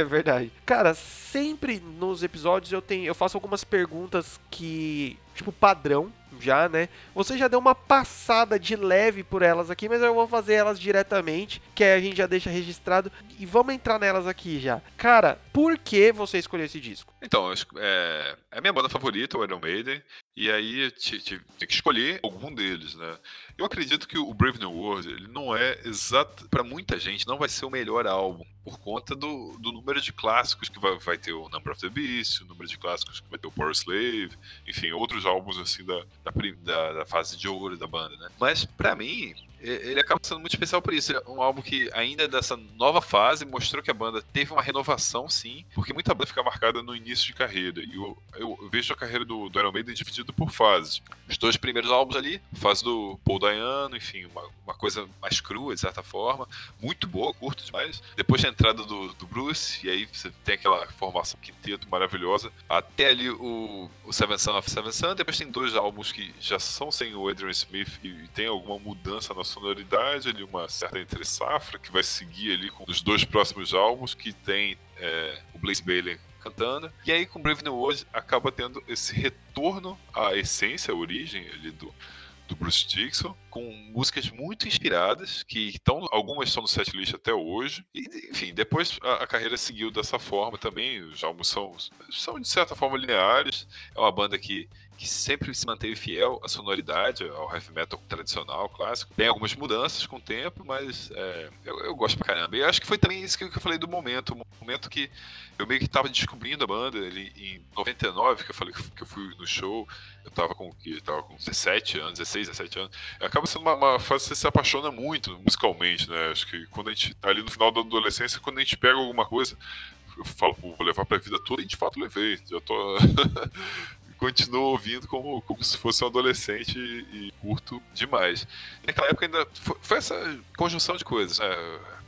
É verdade. Cara, sempre nos episódios eu tenho, eu faço algumas perguntas que, tipo, padrão já, né? Você já deu uma passada de leve por elas aqui, mas eu vou fazer elas diretamente, que aí a gente já deixa registrado e vamos entrar nelas aqui já. Cara, por que você escolheu esse disco? Então, é, é a minha banda favorita, o Iron Maiden, e aí eu ti- ti- tem que escolher algum deles, né? Eu acredito que o Brave New World, ele não é exato, Pra muita gente, não vai ser o melhor álbum, por conta do, do número de clássicos que vai, vai ter o Number of the Beast, o número de clássicos que vai ter o Power Slave, enfim, outros álbuns assim da, da, da- da fase de ouro da banda, né? Mas pra mim, ele acaba sendo muito especial por isso. É um álbum que, ainda dessa nova fase, mostrou que a banda teve uma renovação, sim, porque muita banda fica marcada no início de carreira. E eu, eu vejo a carreira do, do Iron Maiden dividida por fases. Os dois primeiros álbuns ali, fase do Paul Dayano, enfim, uma, uma coisa mais crua, de certa forma, muito boa, curto demais. Depois da entrada do, do Bruce, e aí você tem aquela formação quinteto maravilhosa, até ali o, o Seven Son of Seven Son. Depois tem dois álbuns que já são sem o Adrian Smith e, e tem alguma mudança na sonoridade, ali uma certa entre safra que vai seguir ali com os dois próximos álbuns que tem é, o Blaze Bailey cantando. E aí com Brave New World acaba tendo esse retorno à essência, à origem ali do do Bruce Dixon, com músicas muito inspiradas, que estão, algumas estão no setlist até hoje. E, enfim, depois a, a carreira seguiu dessa forma também. Os álbuns são, são, de certa forma, lineares. É uma banda que, que sempre se manteve fiel à sonoridade, ao heavy metal tradicional, clássico. Tem algumas mudanças com o tempo, mas é, eu, eu gosto pra caramba. E acho que foi também isso que eu falei do momento. Um momento que eu meio que tava descobrindo a banda. Ele, em 99, que eu falei que eu fui no show, eu tava com que tava com 17 anos, 16, 17 anos. Acaba sendo uma, uma fase que você se apaixona muito musicalmente, né? Acho que quando a gente tá ali no final da adolescência, quando a gente pega alguma coisa, eu falo, vou levar pra vida toda, e de fato levei. Já tô. continuo ouvindo como, como se fosse um adolescente e, e curto demais. Naquela época ainda foi, foi essa conjunção de coisas, né?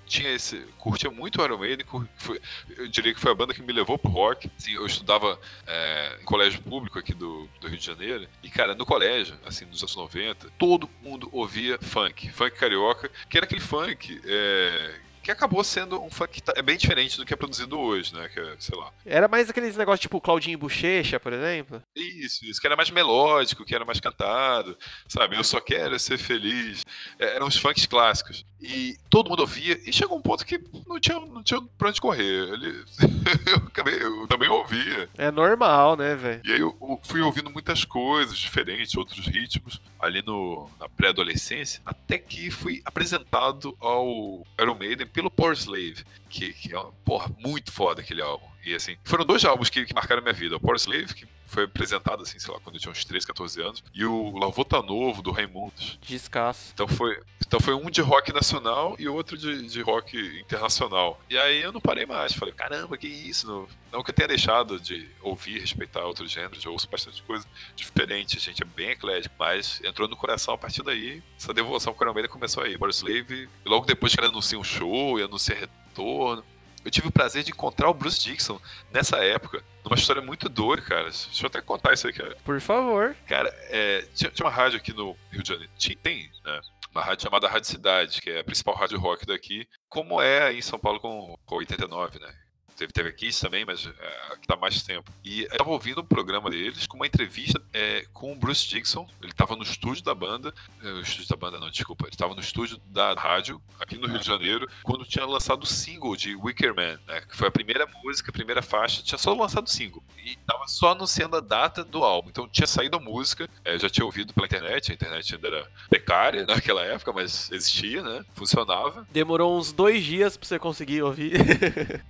tinha esse. curtia muito Iron Maiden, foi- eu diria que foi a banda que me levou pro rock. Assim, eu estudava é, em colégio público aqui do, do Rio de Janeiro, e cara, no colégio, assim, nos anos 90, todo mundo ouvia funk, funk carioca, que era aquele funk. é, que acabou sendo um funk que tá- é bem diferente do que é produzido hoje, né? Que é, sei lá. Era mais aqueles negócios tipo Claudinho e Bochecha, por exemplo? Isso, isso, que era mais melódico, que era mais cantado, sabe? Eu só quero ser feliz. É, eram os funks clássicos. E todo mundo ouvia, e chegou um ponto que não tinha, não tinha pra onde correr. Ele, eu, acabei, eu também ouvia. É normal, né, velho? E aí eu, eu fui ouvindo muitas coisas diferentes, outros ritmos, ali no, na pré-adolescência, até que fui apresentado ao Iron Maiden pelo Power Slave, que, que é uma, porra, muito foda aquele álbum. E assim, foram dois álbuns que, que marcaram minha vida. O Power Slave, que foi apresentado, assim, sei lá, quando eu tinha uns 13, 14 anos, e o Lavota Novo, do Raimundos. Descasso. Então foi, então foi um de rock nacional e outro de, de rock internacional. E aí eu não parei mais. Falei, caramba, que isso? Não, não que eu tenha deixado de ouvir, respeitar outros gêneros, eu ouço bastante coisa diferente, a gente é bem eclético, mas entrou no coração a partir daí. Essa devoção com Maiden começou aí. Boris Slave, e logo depois que ele anuncia um show e anuncia retorno. Eu tive o prazer de encontrar o Bruce Dixon nessa época, numa história muito doida, cara. Deixa eu até contar isso aí, cara. Por favor. Cara, é, tinha, tinha uma rádio aqui no Rio de Janeiro. Tinha, tem, né? Uma rádio chamada Rádio Cidade, que é a principal rádio rock daqui, como é aí em São Paulo com, com 89, né? Teve, teve aqui também, mas é, aqui tá mais tempo. E eu tava ouvindo um programa deles com uma entrevista é, com o Bruce Dixon. Ele tava no estúdio da banda. é, O estúdio da banda, não, desculpa. Ele tava no estúdio da rádio, aqui no Rio de Janeiro, quando tinha lançado o single de Wicker Man, né? Que foi a primeira música, a primeira faixa. Tinha só lançado o single. E tava só anunciando a data do álbum. Então tinha saído a música. é, já tinha ouvido pela internet. A internet ainda era precária naquela época, mas existia, né? Funcionava. Demorou uns dois dias pra você conseguir ouvir.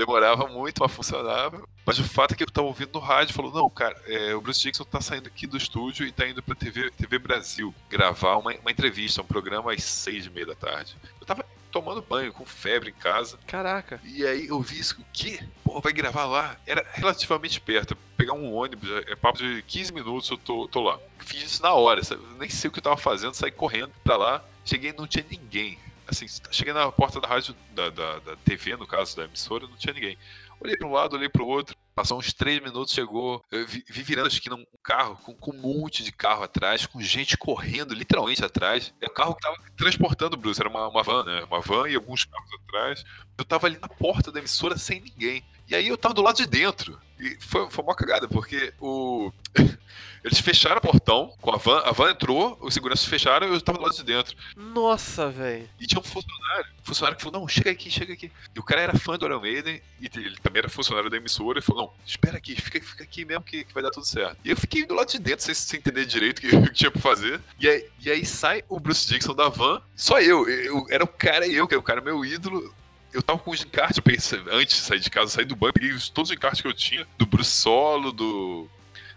demorava muito, mas funcionava. Mas o fato é que eu tava ouvindo no rádio falou: não, cara, é, o Bruce Dixon tá saindo aqui do estúdio e tá indo pra TV, TV Brasil gravar uma, uma entrevista, um programa às seis e meia da tarde. Eu tava tomando banho, com febre em casa. Caraca. E aí eu vi isso, o quê? Pô, vai gravar lá? Era relativamente perto. Pegar um ônibus, é papo de 15 minutos, eu tô, tô lá. Fiz isso na hora, sabe? nem sei o que eu tava fazendo, saí correndo pra lá. Cheguei não tinha ninguém. Assim, cheguei na porta da rádio, da, da, da TV, no caso, da emissora, não tinha ninguém. Olhei para um lado, olhei para o outro. Passou uns três minutos, chegou. Eu vi, vi virando a esquina um carro com, com, um monte de carro atrás, com gente correndo literalmente atrás. É o carro que tava transportando o Bruce, era uma, uma van, né? Uma van e alguns carros atrás. Eu tava ali na porta da emissora sem ninguém. E aí eu tava do lado de dentro. E foi, foi uma cagada, porque o. Eles fecharam o portão com a van, a van entrou, os seguranças fecharam e eu tava do lado de dentro. Nossa, velho. E tinha um funcionário, um funcionário que falou: Não, chega aqui, chega aqui. E o cara era fã do Iron Maiden e ele também era funcionário da emissora e falou: Não, espera aqui, fica, fica aqui mesmo que, que vai dar tudo certo. E eu fiquei do lado de dentro sem, sem entender direito o que, que, tinha pra fazer. E aí, e aí sai o Bruce Dixon da van, só eu, eu era o cara e eu, que era o cara meu ídolo eu tava com os encartes, eu pensei, antes de sair de casa, sair do banco, peguei todos os encartes que eu tinha, do Bruce Solo, do,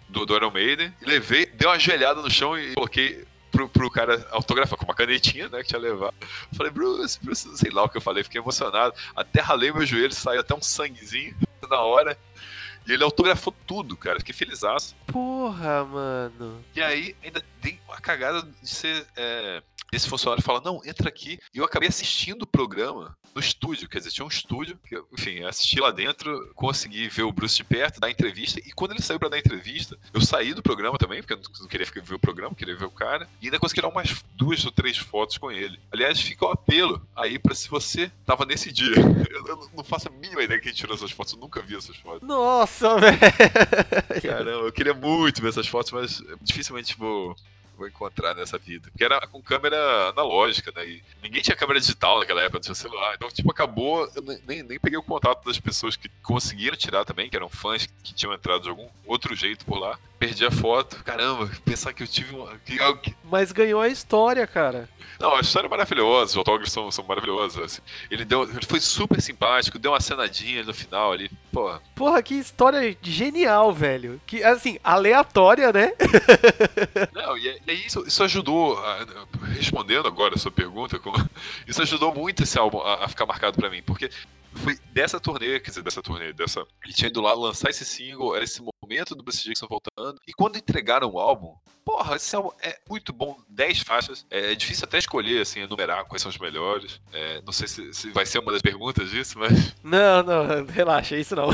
do, do Iron Maiden, e levei, dei uma ajoelhada no chão e coloquei pro, pro cara autografar com uma canetinha, né, que tinha levado. Falei, Bruce, Bruce, sei lá o que eu falei, fiquei emocionado. Até ralei meu joelho, saiu até um sanguezinho na hora. E ele autografou tudo, cara. Fiquei felizaço. Porra, mano. E aí, ainda tem uma cagada de ser. É, esse funcionário fala: Não, entra aqui. E eu acabei assistindo o programa no estúdio, quer dizer, tinha um estúdio, que, enfim, assisti lá dentro, consegui ver o Bruce de perto, dar entrevista, e quando ele saiu para dar entrevista, eu saí do programa também, porque eu não queria ver o programa, queria ver o cara, e ainda consegui tirar umas duas ou três fotos com ele. Aliás, fica o um apelo aí para se você tava nesse dia. Eu, eu, não faço a mínima ideia que quem tirou essas fotos, eu nunca vi essas fotos. Nossa, velho! Caramba, eu queria muito ver essas fotos, mas dificilmente vou vou encontrar nessa vida. Porque era com câmera analógica, né? E ninguém tinha câmera digital naquela época, não tinha celular. Então, tipo, acabou. Eu nem, nem peguei o contato das pessoas que conseguiram tirar também, que eram fãs que tinham entrado de algum outro jeito por lá. Perdi a foto. Caramba, pensar que eu tive uma. Que... Mas ganhou a história, cara. Não, a história é maravilhosa, os autógrafos são, são maravilhosos. Assim. Ele, deu, ele foi super simpático, deu uma cenadinha no final ali. Porra. Porra, que história genial, velho. Que, assim, aleatória, né? Não, e, e isso, isso ajudou, a, respondendo agora a sua pergunta, isso ajudou muito esse álbum a, a ficar marcado para mim, porque foi dessa turnê, quer dizer, dessa turnê, dessa. Ele tinha ido lá lançar esse single, era esse momento do Bruce Dixon voltando. E quando entregaram o álbum, porra, esse álbum é muito bom, 10 faixas. É difícil até escolher, assim, enumerar quais são os melhores. É, não sei se, se, vai ser uma das perguntas disso, mas. Não, não, relaxa, isso não.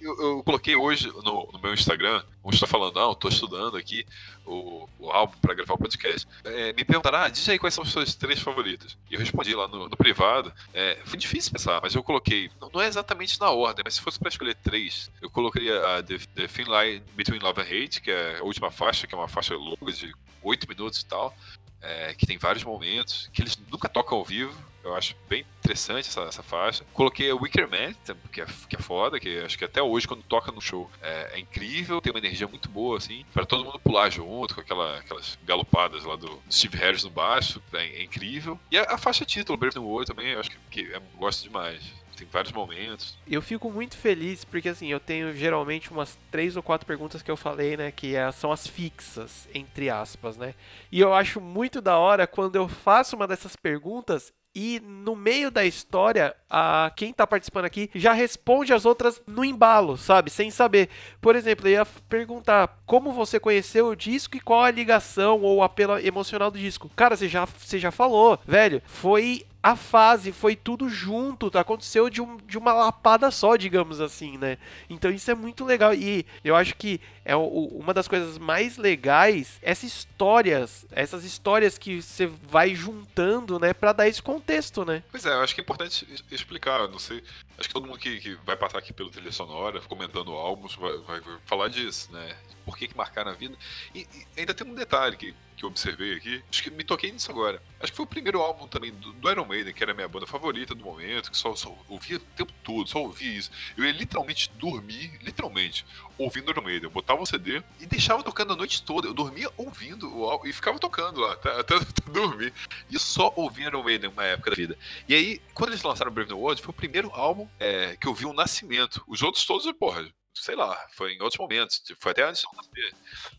eu, eu, coloquei hoje no, no, meu Instagram, um está falando, não, tô estudando aqui o, o álbum para gravar o podcast. É, me perguntaram, ah, diz aí quais são as suas três favoritas. E eu respondi lá no, no privado. É, foi difícil pensar, mas eu coloquei, não, não é exatamente na ordem, mas se fosse para escolher três, eu colocaria a The, The Thin Line Between Love and Hate, que é a última faixa, que é uma faixa longa de oito minutos e tal, é, que tem vários momentos, que eles nunca tocam ao vivo. Eu acho bem interessante essa, essa faixa. Coloquei a Wicker Man, que é, que é foda, que acho que até hoje, quando toca no show, é, é incrível, tem uma energia muito boa, assim, para todo mundo pular junto, com aquela, aquelas galopadas lá do Steve Harris no baixo, é, é incrível. E a, a, faixa título, Brave New World, também, eu acho que, que eu gosto demais tem vários momentos. Eu fico muito feliz porque assim, eu tenho geralmente umas três ou quatro perguntas que eu falei, né, que é, são as fixas, entre aspas, né? E eu acho muito da hora quando eu faço uma dessas perguntas e no meio da história, a quem tá participando aqui já responde as outras no embalo, sabe? Sem saber. Por exemplo, eu ia perguntar como você conheceu o disco e qual a ligação ou apelo emocional do disco. Cara, você já, você já falou, velho. Foi a fase foi tudo junto, aconteceu de, um, de uma lapada só, digamos assim, né? Então isso é muito legal e eu acho que é o, uma das coisas mais legais, essas histórias, essas histórias que você vai juntando, né, para dar esse contexto, né? Pois é, eu acho que é importante explicar, não sei, acho que todo mundo que, que vai passar aqui pelo trilha sonora, comentando álbuns, vai, vai, vai falar disso, né? Por que, que marcaram a vida. E, e ainda tem um detalhe que, que eu observei aqui, acho que me toquei nisso agora. Acho que foi o primeiro álbum também do, do Iron Maiden, que era a minha banda favorita do momento, que só, só ouvia o tempo todo, só ouvia isso. Eu ia literalmente dormir, literalmente, ouvindo Iron Maiden. Eu botava o CD e deixava tocando a noite toda. Eu dormia ouvindo o álbum e ficava tocando lá, até, até, até dormir. E só ouvia Iron Maiden uma época da vida. E aí, quando eles lançaram Brave New World, foi o primeiro álbum é, que eu vi um nascimento. Os outros todos, porra, sei lá, foi em outros momentos, tipo, foi até antes de nascer.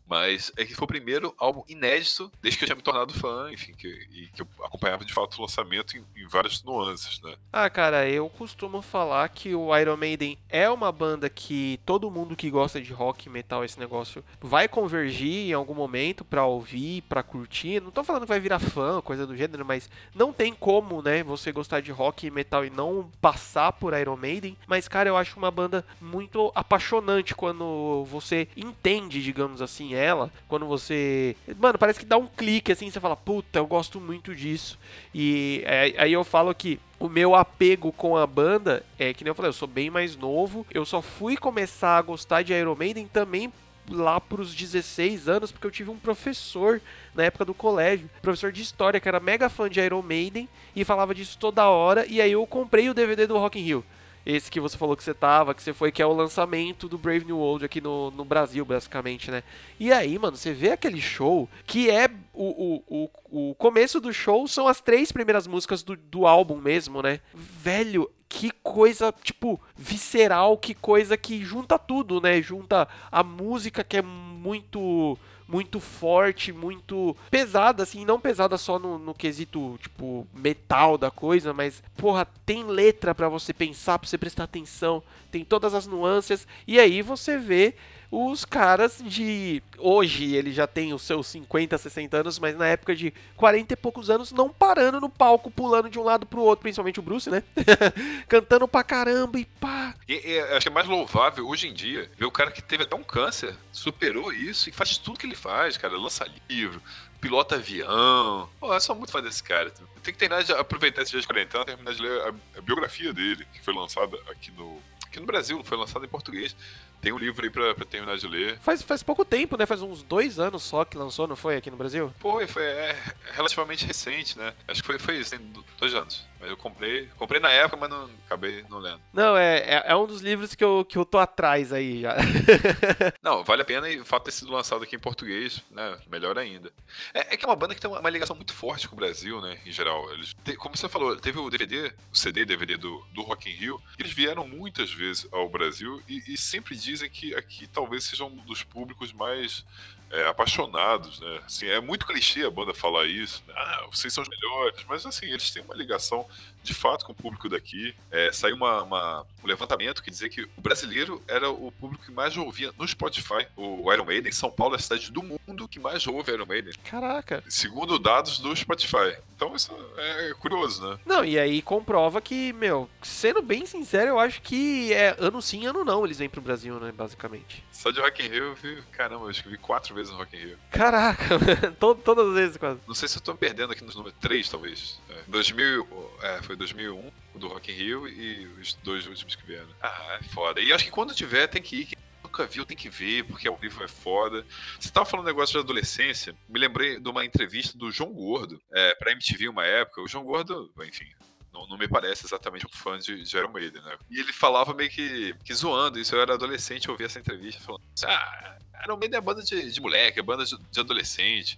Mas é que foi o primeiro álbum inédito desde que eu tinha me tornado fã, enfim, que, e que eu acompanhava de fato o lançamento em, em várias nuances, né? Ah, cara, eu costumo falar que o Iron Maiden é uma banda que todo mundo que gosta de rock metal, esse negócio, vai convergir em algum momento pra ouvir, pra curtir. Não tô falando que vai virar fã, coisa do gênero, mas não tem como, né, você gostar de rock e metal e não passar por Iron Maiden. Mas, cara, eu acho uma banda muito apaixonante quando você entende, digamos assim, ela. Quando você. Mano, parece que dá um clique assim, você fala, puta, eu gosto muito disso. E é, aí eu falo que o meu apego com a banda é que nem eu falei, eu sou bem mais novo. Eu só fui começar a gostar de Iron Maiden também lá pros 16 anos, porque eu tive um professor na época do colégio, professor de história, que era mega fã de Iron Maiden e falava disso toda hora. E aí eu comprei o DVD do Rock in Rio. Esse que você falou que você tava, que você foi, que é o lançamento do Brave New World aqui no, no Brasil, basicamente, né? E aí, mano, você vê aquele show que é o, o, o, o começo do show são as três primeiras músicas do, do álbum mesmo, né? Velho, que coisa, tipo, visceral, que coisa que junta tudo, né? Junta a música que é muito muito forte, muito pesada, assim, não pesada só no, no quesito, tipo, metal da coisa, mas, porra, tem letra para você pensar, pra você prestar atenção, tem todas as nuances, e aí você vê os caras de. Hoje ele já tem os seus 50, 60 anos, mas na época de 40 e poucos anos, não parando no palco, pulando de um lado pro outro, principalmente o Bruce, né? Cantando pra caramba e pá. E, e, acho que é mais louvável hoje em dia ver o cara que teve até um câncer, superou isso e faz tudo que ele faz, cara. Lança livro, pilota avião. Pô, eu sou muito fã desse cara. Tem que terminar de aproveitar esse dia de quarentena, terminar de ler a, a biografia dele, que foi lançada aqui no. Aqui no Brasil, foi lançada em português. Tem um livro aí pra, pra, terminar de ler. Faz, faz pouco tempo, né? Faz uns dois anos só que lançou, não foi? Aqui no Brasil? Foi, foi é, relativamente recente, né? Acho que foi, foi isso, tem dois anos. Mas eu comprei, comprei na época, mas não acabei não lendo. Não, é, é, é, um dos livros que eu, que eu tô atrás aí já. não, vale a pena e o fato de ter sido lançado aqui em português, né? Melhor ainda. É, é que é uma banda que tem uma, uma, ligação muito forte com o Brasil, né? Em geral. Eles, como você falou, teve o DVD, o CD e DVD do, do Rock in Rio. Eles vieram muitas vezes ao Brasil e, e sempre dizem que aqui talvez seja um dos públicos mais é, apaixonados, né? Assim, é muito clichê a banda falar isso. Né? Ah, vocês são os melhores. Mas assim, eles têm uma ligação de fato com o público daqui. É, saiu uma, uma, um levantamento que dizia que o brasileiro era o público que mais ouvia no Spotify o Iron Maiden. São Paulo é a cidade do mundo que mais ouve Iron Maiden. Caraca. Segundo dados do Spotify. Então isso é curioso, né? Não, e aí comprova que, meu, sendo bem sincero, eu acho que é ano sim, ano não eles vêm pro Brasil, né, basicamente. Só de Rock in Rio eu vi, caramba, eu acho que vi quatro vezes no Rock in Rio. Caraca, todas as vezes quase. Não sei se eu tô me perdendo aqui nos números, três talvez. É, 2000, é, foi 2001, o do Rock in Rio e os dois últimos que vieram. Ah, é foda. E acho que quando tiver tem que ir, quem nunca viu tem que ver, porque ao vivo é foda. Você tava falando um negócio de adolescência, me lembrei de uma entrevista do João Gordo, é, pra MTV uma época. O João Gordo, enfim, não, não, me parece exatamente um fã de, de Iron Maiden, né? E ele falava meio que, que zoando isso. Eu era adolescente, eu ouvi essa entrevista falando assim, ah, Iron Maiden é banda de, de moleque, é banda de, de adolescente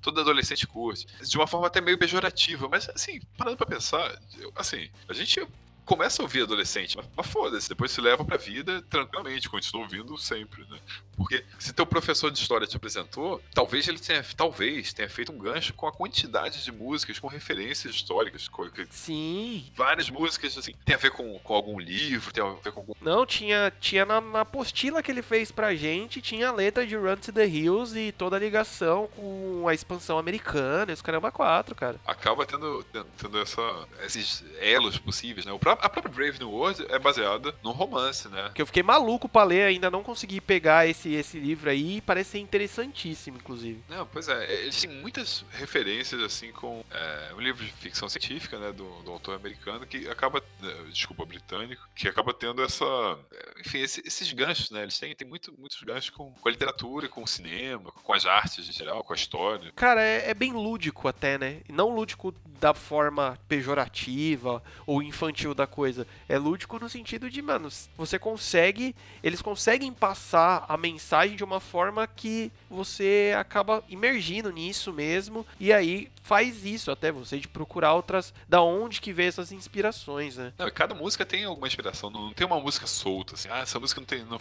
todo adolescente curte. De uma forma até meio pejorativa, mas assim, parando pra pensar, assim, a gente começa a ouvir adolescente, mas, mas foda-se, depois se leva pra vida tranquilamente, continua ouvindo sempre, né? Porque se teu professor de história te apresentou, talvez ele tenha, talvez tenha feito um gancho com a quantidade de músicas com referências históricas. Com, Sim. Várias músicas, assim, tem a ver com, com algum livro, tem a ver com algum... Não, tinha, tinha na, na apostila que ele fez pra gente, tinha a letra de Run to the Hills e toda a ligação com a expansão americana, os caramba quatro, cara. Acaba tendo, tendo essa, esses elos possíveis, né? O a própria Brave New World é baseada num romance, né? Que eu fiquei maluco pra ler, ainda não consegui pegar esse esse, esse livro aí parece ser interessantíssimo, inclusive. Não, pois é, eles têm muitas referências, assim, com é, um livro de ficção científica, né, do, do autor americano, que acaba, eh, desculpa, britânico, que acaba tendo essa, eh, enfim, esse, esses ganchos, né, eles têm, têm muito, muitos ganchos com, com a literatura, com o cinema, com as artes em geral, com a história. Cara, é, é bem lúdico até, né? Não lúdico da forma pejorativa ou infantil da coisa. É lúdico no sentido de, mano, você consegue, eles conseguem passar a mensagem de uma forma que você acaba imergindo nisso mesmo e aí faz isso até você de procurar outras da onde que vem essas inspirações, né? Não, cada música tem alguma inspiração, não tem uma música solta assim. Ah, essa música não tem não,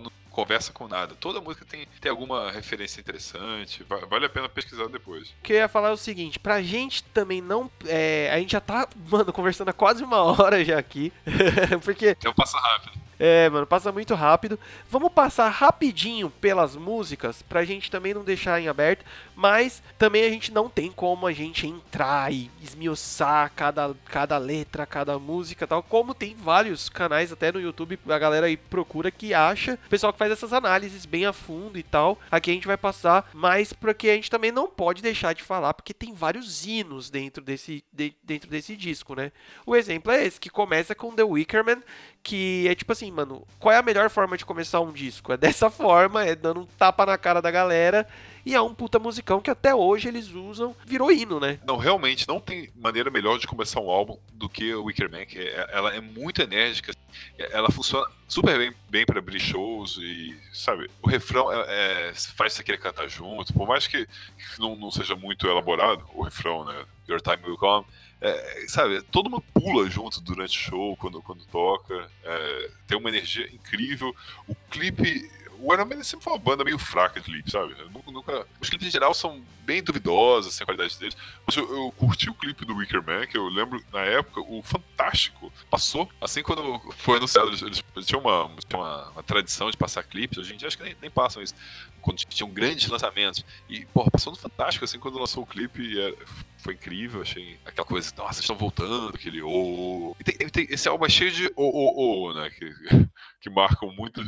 não conversa com nada. Toda música tem, tem alguma referência interessante, vale a pena pesquisar depois. O que eu ia falar é o seguinte, pra gente também não. É, a gente já tá, mano, conversando há quase uma hora já aqui. porque. Então passa rápido. É, mano, passa muito rápido. Vamos passar rapidinho pelas músicas pra gente também não deixar em aberto, mas também a gente não tem como a gente entrar e esmiuçar cada, cada letra, cada música tal, como tem vários canais até no YouTube, a galera aí procura que acha, o pessoal que faz essas análises bem a fundo e tal. Aqui a gente vai passar, mas porque a gente também não pode deixar de falar, porque tem vários hinos dentro desse, de, dentro desse disco, né? O exemplo é esse, que começa com The Wicker Man, que é tipo assim, mano, qual é a melhor forma de começar um disco? É dessa forma, é dando um tapa na cara da galera. E é um puta musicão que até hoje eles usam, virou hino, né? Não, realmente, não tem maneira melhor de começar um álbum do que o Wicker Man, que é, ela é muito enérgica, ela funciona super bem, bem para abrir shows e, sabe, o refrão é, é, faz você querer cantar junto, por mais que, não, não seja muito elaborado, o refrão, né? Your Time Will Come é, sabe, todo mundo pula junto durante o show, quando, quando toca. É, tem uma energia incrível. O clipe. O Iron Man sempre foi uma banda meio fraca de clipe, sabe? Nunca, nunca, os clipes em geral são bem duvidosos, assim, a qualidade deles. Mas eu, eu, curti o clipe do Wicker Man, que eu lembro, na época, o Fantástico passou. Assim, quando foi anunciado, eles, eles tinham, uma, uma, uma, tradição de passar clipes. Hoje em dia, acho que nem, nem passam isso. Quando tinham grandes lançamentos. E, porra, passou no Fantástico, assim, quando lançou o clipe. Era, foi incrível, achei aquela coisa, nossa, estão voltando, aquele ô. Oh. tem, tem, esse álbum é cheio de ô, ô, ô, né? Que, que marcam muito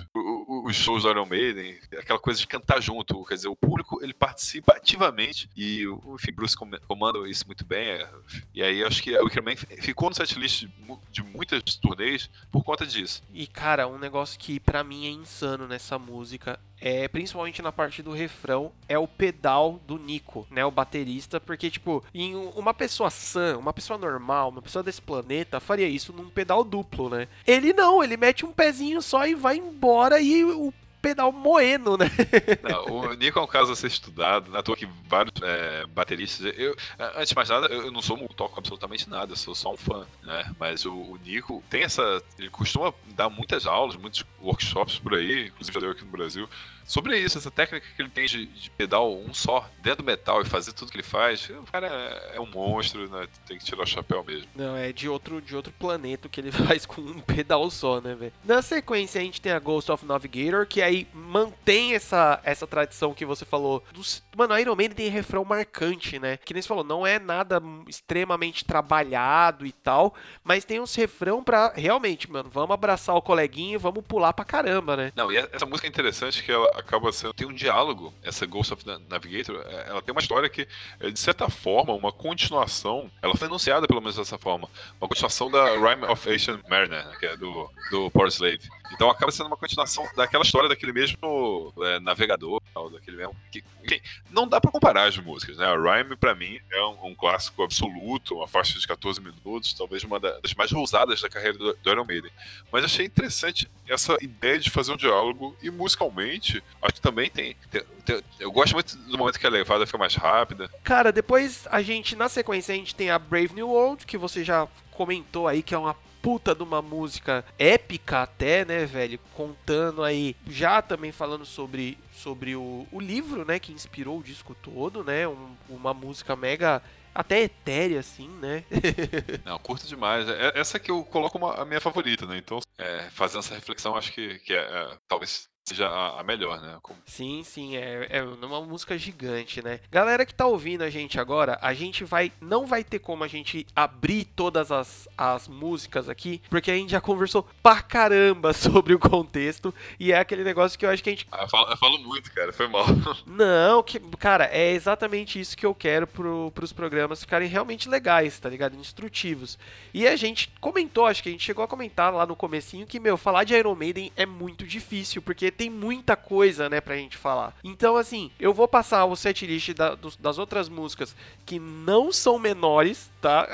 os shows do Iron Maiden, aquela coisa de cantar junto, quer dizer, o público ele participa ativamente e, enfim, Bruce comanda isso muito bem. É, e aí acho que o Wickerman ficou no setlist de muitas turnês por conta disso. E cara, um negócio que para mim é insano nessa música é, principalmente na parte do refrão, é o pedal do Nico, né, o baterista, porque tipo, em uma pessoa sã, uma pessoa normal, uma pessoa desse planeta faria isso num pedal duplo, né? Ele não, ele mete um pezinho só e vai embora e o pedal moendo, né? Não, o Nico é um caso a ser estudado, na toa que vários é, bateristas. Eu, antes de mais nada, eu não sou um toco absolutamente nada, eu sou só um fã, né? Mas o, o, Nico tem essa. Ele costuma dar muitas aulas, muitos workshops por aí, inclusive já aqui no Brasil, sobre isso, essa técnica que ele tem de, de, pedal um só, dentro do metal e fazer tudo que ele faz, o cara é, é, um monstro, né? Tem que tirar o chapéu mesmo. Não, é de outro, de outro planeta que ele faz com um pedal só, né, velho? Na sequência, a gente tem a Ghost of Navigator, que aí mantém essa, essa tradição que você falou. Dos, mano, Iron Man tem refrão marcante, né? Que nem você falou, não é nada extremamente trabalhado e tal, mas tem uns refrão pra realmente, mano, vamos abraçar o coleguinha e vamos pular pra caramba, né? Não, e essa música é interessante que ela acaba sendo. Tem um diálogo, essa Ghost of Navigator, é, ela tem uma história que, é, de certa forma, uma continuação. Ela foi anunciada, pelo menos dessa forma. Uma continuação da Rhyme of Asian Mariner, né, que é do, do Power Slave. Então acaba sendo uma continuação daquela história daquele mesmo é, navegador, daquele mesmo. Que, enfim, não dá para comparar as músicas, né? A Rhyme, para mim, é um, um, clássico absoluto, uma faixa de 14 minutos, talvez uma das mais ousadas da carreira do, do Iron Maiden. Mas achei interessante essa ideia de fazer um diálogo e musicalmente, acho que também tem, tem, tem. eu gosto muito do momento que a levada fica mais rápida. Cara, depois a gente, na sequência, a gente tem a Brave New World, que você já comentou aí que é uma puta de uma música épica até, né, velho? Contando aí, já também falando sobre, sobre o, o livro, né, que inspirou o disco todo, né? Um, uma música mega até etérea, assim, né? Não, curto demais. É, essa que eu coloco uma, a minha favorita, né? Então, é, fazendo essa reflexão, acho que, que é, é, talvez seja a, a melhor, né? Como... Sim, sim, é, é uma música gigante, né? Galera que tá ouvindo a gente agora, a gente vai. Não vai ter como a gente abrir todas as, as músicas aqui, porque a gente já conversou pra caramba sobre o contexto. E é aquele negócio que eu acho que a gente. Ah, eu, falo, eu falo muito, cara, foi mal. Não, que, cara, é exatamente isso que eu quero pro, pros programas ficarem realmente legais, tá ligado? Instrutivos. E a gente comentou, acho que a gente chegou a comentar lá no comecinho que, meu, falar de Iron Maiden é muito difícil, porque tem muita coisa, né, pra gente falar. Então, assim, eu vou passar o setlist da, das outras músicas que não são menores, tá?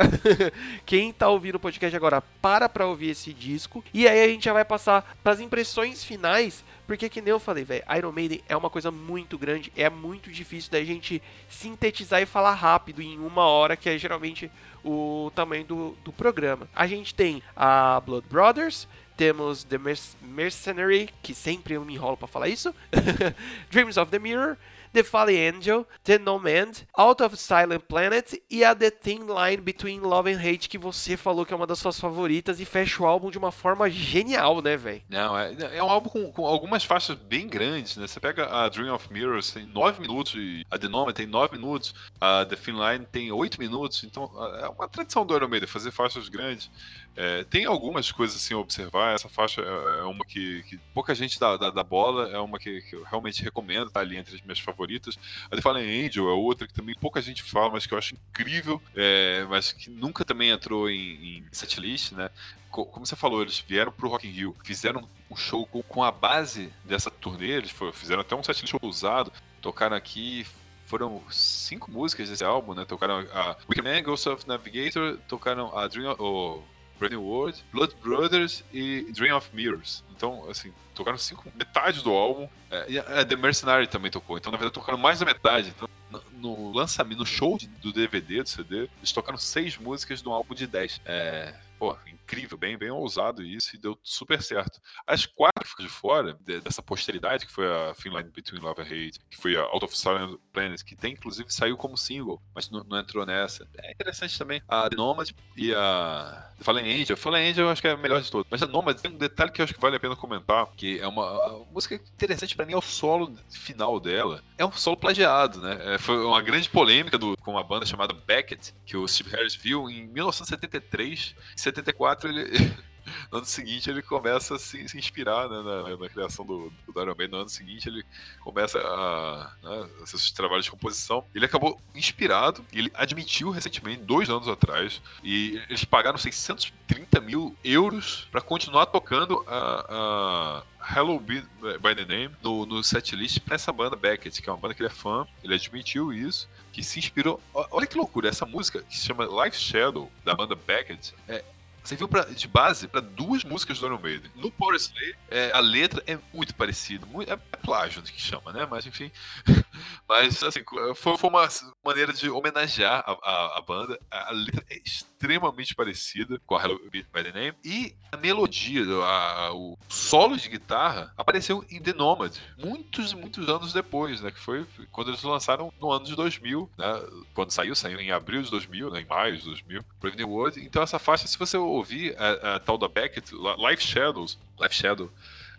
Quem tá ouvindo o podcast agora, para pra ouvir esse disco. E aí a gente já vai passar pras impressões finais porque que nem eu falei, velho, Iron Maiden é uma coisa muito grande, é muito difícil da gente sintetizar e falar rápido em uma hora, que é geralmente o tamanho do, do programa. A gente tem a Blood Brothers, temos The Mercenary, que sempre eu me enrolo para falar isso, Dreams of the Mirror, The Fallen Angel, The Nomad, Out of Silent Planet e a The Thin Line Between Love and Hate, que você falou que é uma das suas favoritas e fecha o álbum de uma forma genial, né, velho? Não, é, é um álbum com, com, algumas faixas bem grandes, né? Você pega a Dream of Mirrors, tem 9 minutos, a The Nomad tem 9 minutos, a The Thin Line tem 8 minutos, então é uma tradição do Iron Maiden fazer faixas grandes. É, tem algumas coisas assim a observar. Essa faixa é, é uma que, que, pouca gente dá, dá, dá, bola, é uma que, que, eu realmente recomendo, tá ali entre as minhas favoritas. A The Fallen Angel é outra que também pouca gente fala, mas que eu acho incrível, é, mas que nunca também entrou em, em setlist, né? Como você falou, eles vieram pro Rock in Rio, fizeram um show com, a base dessa turnê, eles fizeram até um setlist ousado, tocaram aqui, foram cinco músicas desse álbum, né? Tocaram a Wicked Man, Ghost of Navigator, tocaram a Dream, o Brand New World, Blood Brothers e Dream of Mirrors. Então, assim, tocaram cinco, metade do álbum. É, e a The Mercenary também tocou. Então, na verdade, tocaram mais da metade. Então, no, lançamento, no show do DVD, do CD, eles tocaram seis músicas de um álbum de dez. É, pô, incrível, bem, bem ousado isso e deu super certo. As quatro de fora de, dessa posteridade, que foi a Finline Between Love and Hate, que foi a Out of Silent Planet, que tem, inclusive, saiu como single, mas não, não entrou nessa. É interessante também a The Nomad e a Fallen Angel. Fallen Angel eu acho que é a melhor de todas. Mas a Nomad tem um detalhe que eu acho que vale a pena comentar, que é uma música interessante para mim é o solo final dela. É um solo plagiado, né? É, foi uma grande polêmica do, com uma banda chamada Beckett, que o Steve Harris viu em 1973. Em 74 ele no ano seguinte ele começa a se, se inspirar né, na, na, criação do, do Iron Man. No ano seguinte ele começa a né, seus trabalhos de composição. Ele acabou inspirado ele admitiu recentemente, dois anos atrás, e eles pagaram 630 mil euros para continuar tocando a, a Hello Be by the Name no, no setlist pra essa banda Beckett, que é uma banda que ele é fã, ele admitiu isso, que se inspirou. Olha que loucura, essa música que se chama Life Shadow, da banda Beckett, é, serviu pra, de base para duas músicas do Iron Maiden. No Power é, a letra é muito parecida, muito, é, é plágio que chama, né? Mas enfim. Mas assim, foi, foi uma maneira de homenagear a, a, a banda. A, a, letra é extremamente parecida com a Hello Beat by the Name. E a melodia, a, o solo de guitarra apareceu em The Nomad, muitos, muitos anos depois, né? Que foi quando eles lançaram no ano de 2000, né? Quando saiu, saiu em abril de 2000, né? em maio de 2000, Brave New World. Então essa faixa, se você ouvir a, a tal da Beckett, Life Shadows, Life Shadow,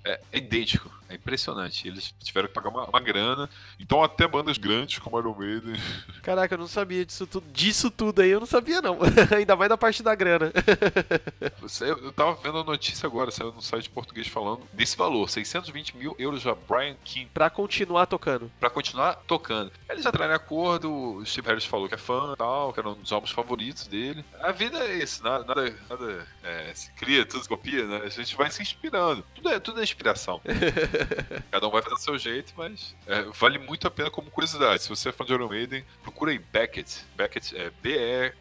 é, é idêntico. É impressionante. Eles tiveram que pagar uma, uma grana. Então até bandas grandes como Iron Maiden. Caraca, eu não sabia disso tudo. Disso tudo aí eu não sabia, não. Ainda mais da parte da grana. eu tava vendo a notícia agora, saiu no site português falando desse valor: 620 mil euros a Brian King. Pra continuar tocando. Pra continuar tocando. Eles entraram em acordo, o Steve Harris falou que é fã tal, que era um dos álbuns favoritos dele. A vida é isso, nada, nada, nada é, se cria, tudo se copia, né? A gente vai se inspirando. Tudo é, tudo é inspiração. Cada um vai fazer do seu jeito, mas é, vale muito a pena como curiosidade. Se você é fã de Iron Maiden, procura aí Beckett. Beckett é B-E...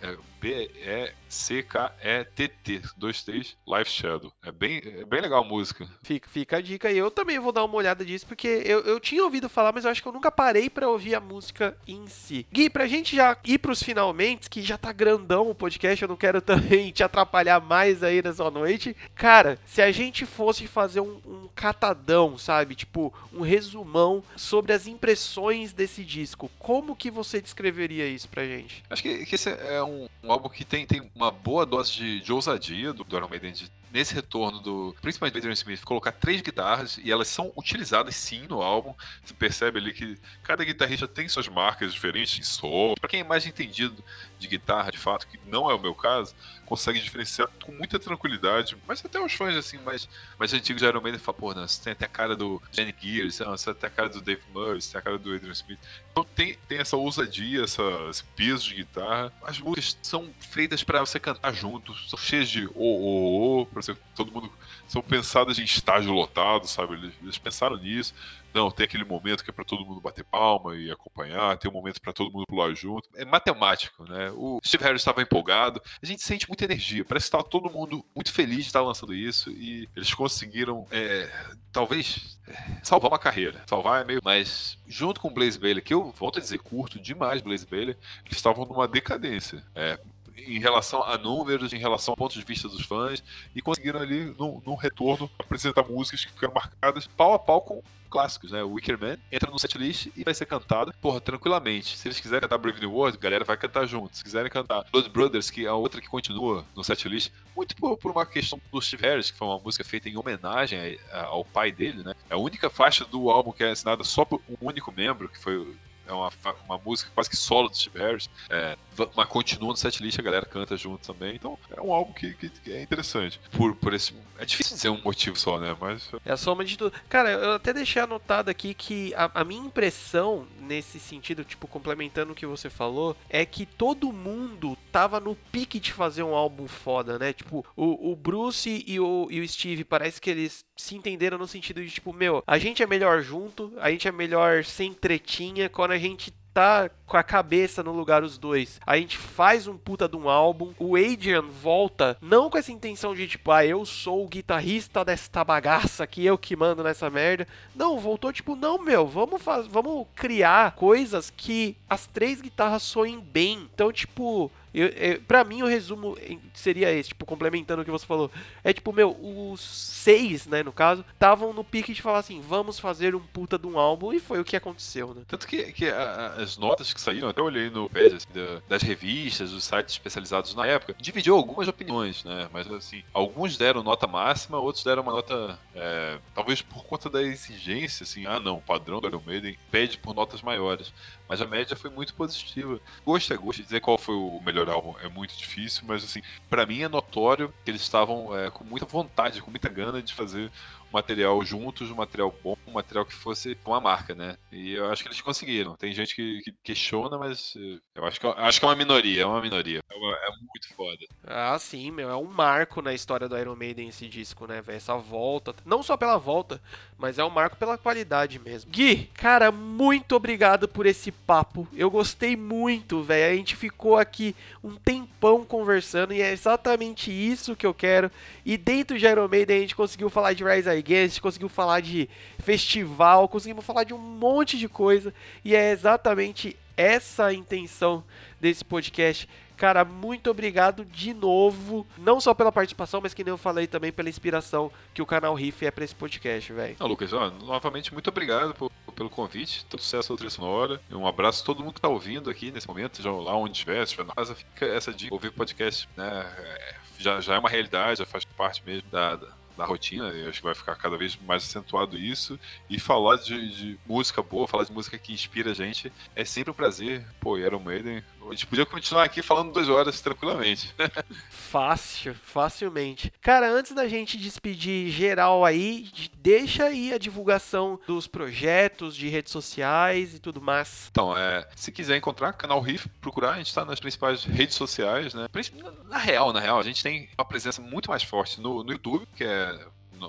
É, B-E-C-K-E-T-T, 2-3, Life Shadow. É bem, é bem legal a música. Fica, fica a dica aí. Eu também vou dar uma olhada disso, porque eu, eu tinha ouvido falar, mas eu acho que eu nunca parei para ouvir a música em si. Gui, pra gente já ir pros finalmente, que já tá grandão o podcast, eu não quero também te atrapalhar mais aí nessa noite. Cara, se a gente fosse fazer um, um catadão, sabe? Tipo, um resumão sobre as impressões desse disco, como que você descreveria isso pra gente? Acho que, que esse é um, um álbum que tem, tem uma boa dose de, de ousadia do, do Iron Maiden de nesse retorno do, principalmente do Adrian Smith, colocar três guitarras e elas são utilizadas sim no álbum. Você percebe ali que cada guitarrista tem suas marcas diferentes em som. Para quem é mais entendido de guitarra, de fato, que não é o meu caso, consegue diferenciar com muita tranquilidade. Mas até os fãs assim mais, mais antigos de Iron Maiden falam, pô, não, você tem até a cara do Jenny Gears, você tem até a cara do Dave Murray, você tem a cara do Adrian Smith. Então tem, tem essa ousadia, essa, esse peso de guitarra. As músicas são feitas para você cantar junto, são cheias de o, o, o, pra você, todo mundo. São pensadas em estágio lotado, sabe? Eles, eles pensaram nisso. Não, tem aquele momento que é para todo mundo bater palma e acompanhar, tem um momento para todo mundo pular junto. É matemático, né? O Steve Harris estava empolgado, a gente sente muita energia, parece que estava todo mundo muito feliz de estar lançando isso e eles conseguiram, é, talvez, é, salvar uma carreira. Salvar é meio. Mas, junto com o Blaze Bailey, que eu volto a dizer, curto demais Blaze Bailey, eles estavam numa decadência. É, em relação a números, em relação a pontos de vista dos fãs, e conseguiram ali, num retorno, apresentar músicas que ficaram marcadas pau a pau com clássicos, né? O Wicker Man entra no setlist e vai ser cantado, porra, tranquilamente. Se eles quiserem cantar Brave New World, a galera vai cantar junto. Se quiserem cantar Blood Brothers, que é a outra que continua no setlist, muito por, por, uma questão do Steve Harris, que foi uma música feita em homenagem ao pai dele, né? É a única faixa do álbum que é assinada só por um único membro, que foi é uma, uma música quase que solo do Steve Harris, é, mas continua no setlist, a galera canta junto também. Então é um álbum que, que, é interessante. Por, por esse. É difícil dizer um motivo só, né? Mas. É a soma de tudo. Cara, eu até deixei anotado aqui que a, a minha impressão nesse sentido, tipo, complementando o que você falou, é que todo mundo tava no pique de fazer um álbum foda, né? Tipo, o, o Bruce e o, e o Steve parece que eles se entenderam no sentido de, tipo, meu, a gente é melhor junto, a gente é melhor sem tretinha, quando a gente tá com a cabeça no lugar os dois. A gente faz um puta de um álbum. O Adrian volta não com essa intenção de tipo, ah, eu sou o guitarrista desta bagaça aqui, eu que mando nessa merda. Não, voltou tipo, não, meu, vamos vamos criar coisas que as três guitarras soem bem. Então, tipo, eu, eu, pra mim, o resumo seria esse, tipo, complementando o que você falou. É tipo, meu, os seis, né, no caso, estavam no pique de falar assim, vamos fazer um puta de um álbum, e foi o que aconteceu, né? Tanto que, que a, as notas que saíram, até olhei no page assim, da, das revistas, dos sites especializados na época, dividiu algumas opiniões, né? Mas assim, alguns deram nota máxima, outros deram uma nota, é, talvez por conta da exigência, assim, ah não, o padrão do Iron Maiden pede por notas maiores. Mas a média foi muito positiva. Gosto é gosto. Dizer qual foi o melhor álbum é muito difícil, mas assim, para mim é notório que eles estavam é, com muita vontade, com muita gana de fazer material juntos, um material bom, um material que fosse uma marca, né? E eu acho que eles conseguiram. Tem gente que, que questiona, mas eh, eu acho que, acho que é uma minoria, é uma minoria. É, uma, é, muito foda. Ah, sim, meu. É um marco na história do Iron Maiden esse disco, né, velho? Essa volta. Não só pela volta, mas é um marco pela qualidade mesmo. Gui, cara, muito obrigado por esse papo. Eu gostei muito, velho. A gente ficou aqui um tempão conversando e é exatamente isso que eu quero. E dentro de Iron Maiden a gente conseguiu falar de Rise Again, a gente conseguiu falar de festival, conseguimos falar de um monte de coisa. E é exatamente essa a intenção desse podcast. Cara, muito obrigado de novo, não só pela participação, mas que nem eu falei também pela inspiração que o canal Riff é para esse podcast, velho. Lucas, ó, novamente muito obrigado por, pelo convite, todo sucesso ao Sonora. Um abraço a todo mundo que tá ouvindo aqui nesse momento, já lá onde estiver, se na casa, fica essa dica, ouvir podcast, né, é, já, já é uma realidade, já faz parte mesmo da na rotina, eu acho que vai ficar cada vez mais acentuado isso. E falar de, de, música boa, falar de música que inspira a gente, é sempre um prazer. Pô, Iron Maiden. A gente podia continuar aqui falando duas horas tranquilamente. Fácil, facilmente. Cara, antes da gente despedir geral aí, deixa aí a divulgação dos projetos de redes sociais e tudo mais. Então, é, se quiser encontrar canal Riff, procurar, a gente está nas principais redes sociais, né? Na real, na real, a gente tem uma presença muito mais forte no, no YouTube, que é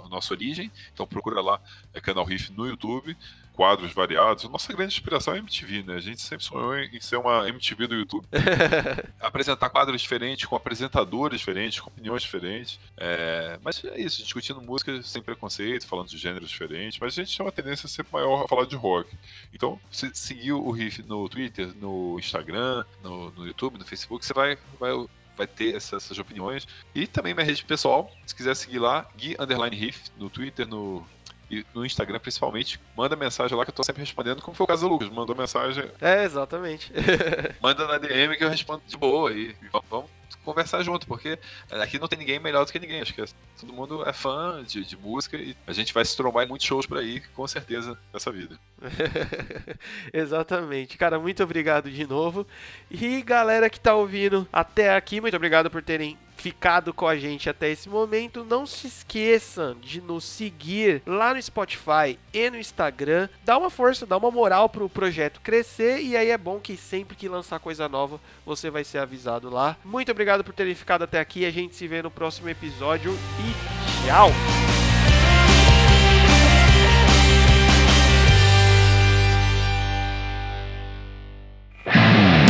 nossa origem. Então procura lá, é Canal Riff no YouTube, quadros variados. Nossa grande inspiração é a MTV, né? A gente sempre sonhou em ser uma MTV do YouTube. Apresentar quadros diferentes, com apresentadores diferentes, com opiniões diferentes. É... Mas é isso, discutindo música sem preconceito, falando de gêneros diferentes. Mas a gente tem uma tendência sempre maior a falar de rock. Então, se seguir o Riff no Twitter, no Instagram, no, no YouTube, no Facebook, você vai, vai vai ter essas, essas, opiniões. E também minha rede pessoal, se quiser seguir lá, Gui Underline Riff, no Twitter, no, e no Instagram principalmente, manda mensagem lá que eu tô sempre respondendo, como foi o caso do Lucas, mandou mensagem. É, exatamente. manda na DM que eu respondo de boa e vamos conversar junto, porque aqui não tem ninguém melhor do que ninguém. Acho que todo mundo é fã de, de música e a gente vai se trombar em muitos shows por aí, com certeza, nessa vida. Exatamente. Cara, muito obrigado de novo. E galera que tá ouvindo até aqui, muito obrigado por terem ficado com a gente até esse momento. Não se esqueçam de nos seguir lá no Spotify e no Instagram. Dá uma força, dá uma moral pro projeto crescer e aí é bom que sempre que lançar coisa nova, você vai ser avisado lá. Muito obrigado por terem ficado até aqui. A gente se vê no próximo episódio e tchau.